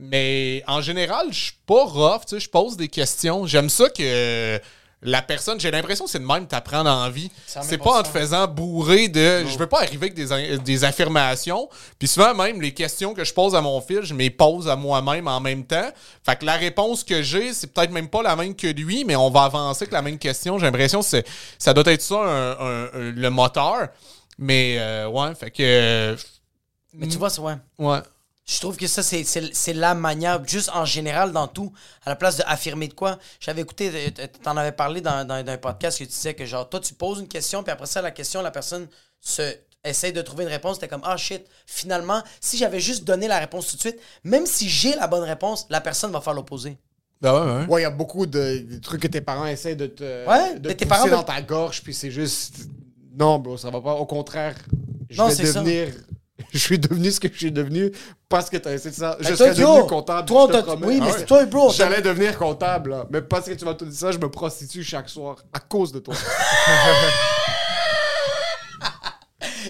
mais en général, je suis pas rough, je pose des questions. J'aime ça que la personne, j'ai l'impression que c'est de même t'apprends dans la vie. C'est pas en te faisant bourrer de. Je veux pas arriver avec des, affirmations. Puis souvent, même, les questions que je pose à mon fils, je me les pose à moi-même en même temps. Fait que la réponse que j'ai, c'est peut-être même pas la même que lui, mais on va avancer avec la même question. J'ai l'impression que c'est- ça doit être ça, un- un- un- le moteur. Mais, euh, ouais, fait que. euh, mais tu vois, c'est ouais. ouais. Je trouve que ça, c'est- c'est c'est la manière, juste en général, dans tout, à la place d'affirmer de quoi. J'avais écouté, euh, t'en avais parlé dans, dans, dans un podcast que tu disais que, genre, toi, tu poses une question, puis après ça, la question, la personne se essaye de trouver une réponse, t'es comme, ah shit, finalement, si j'avais juste donné la réponse tout de suite, même si j'ai la bonne réponse, la personne va faire l'opposé. Ben ouais, ouais. Ouais, il y a beaucoup de, de trucs que tes parents essaient de te, Ouais, de tes pousser parents dans ta gorge, puis c'est juste. Non, bro, ça va pas. Au contraire, je Non, vais c'est ça. Je suis devenu ce que je suis devenu parce que t'as essayé de ça. Je serais devenu comptable. toi, je te oui, mais Ah c'est toi, bro, J'allais devenir comptable, là. Mais parce que tu m'as tout dit ça, je me prostitue chaque soir à cause de toi.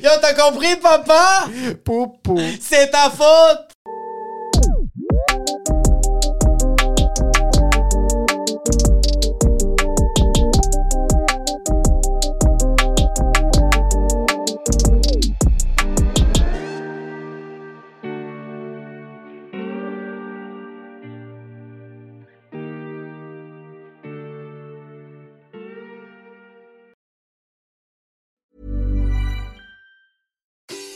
Yo, t'as compris, papa? Poupou. C'est ta faute!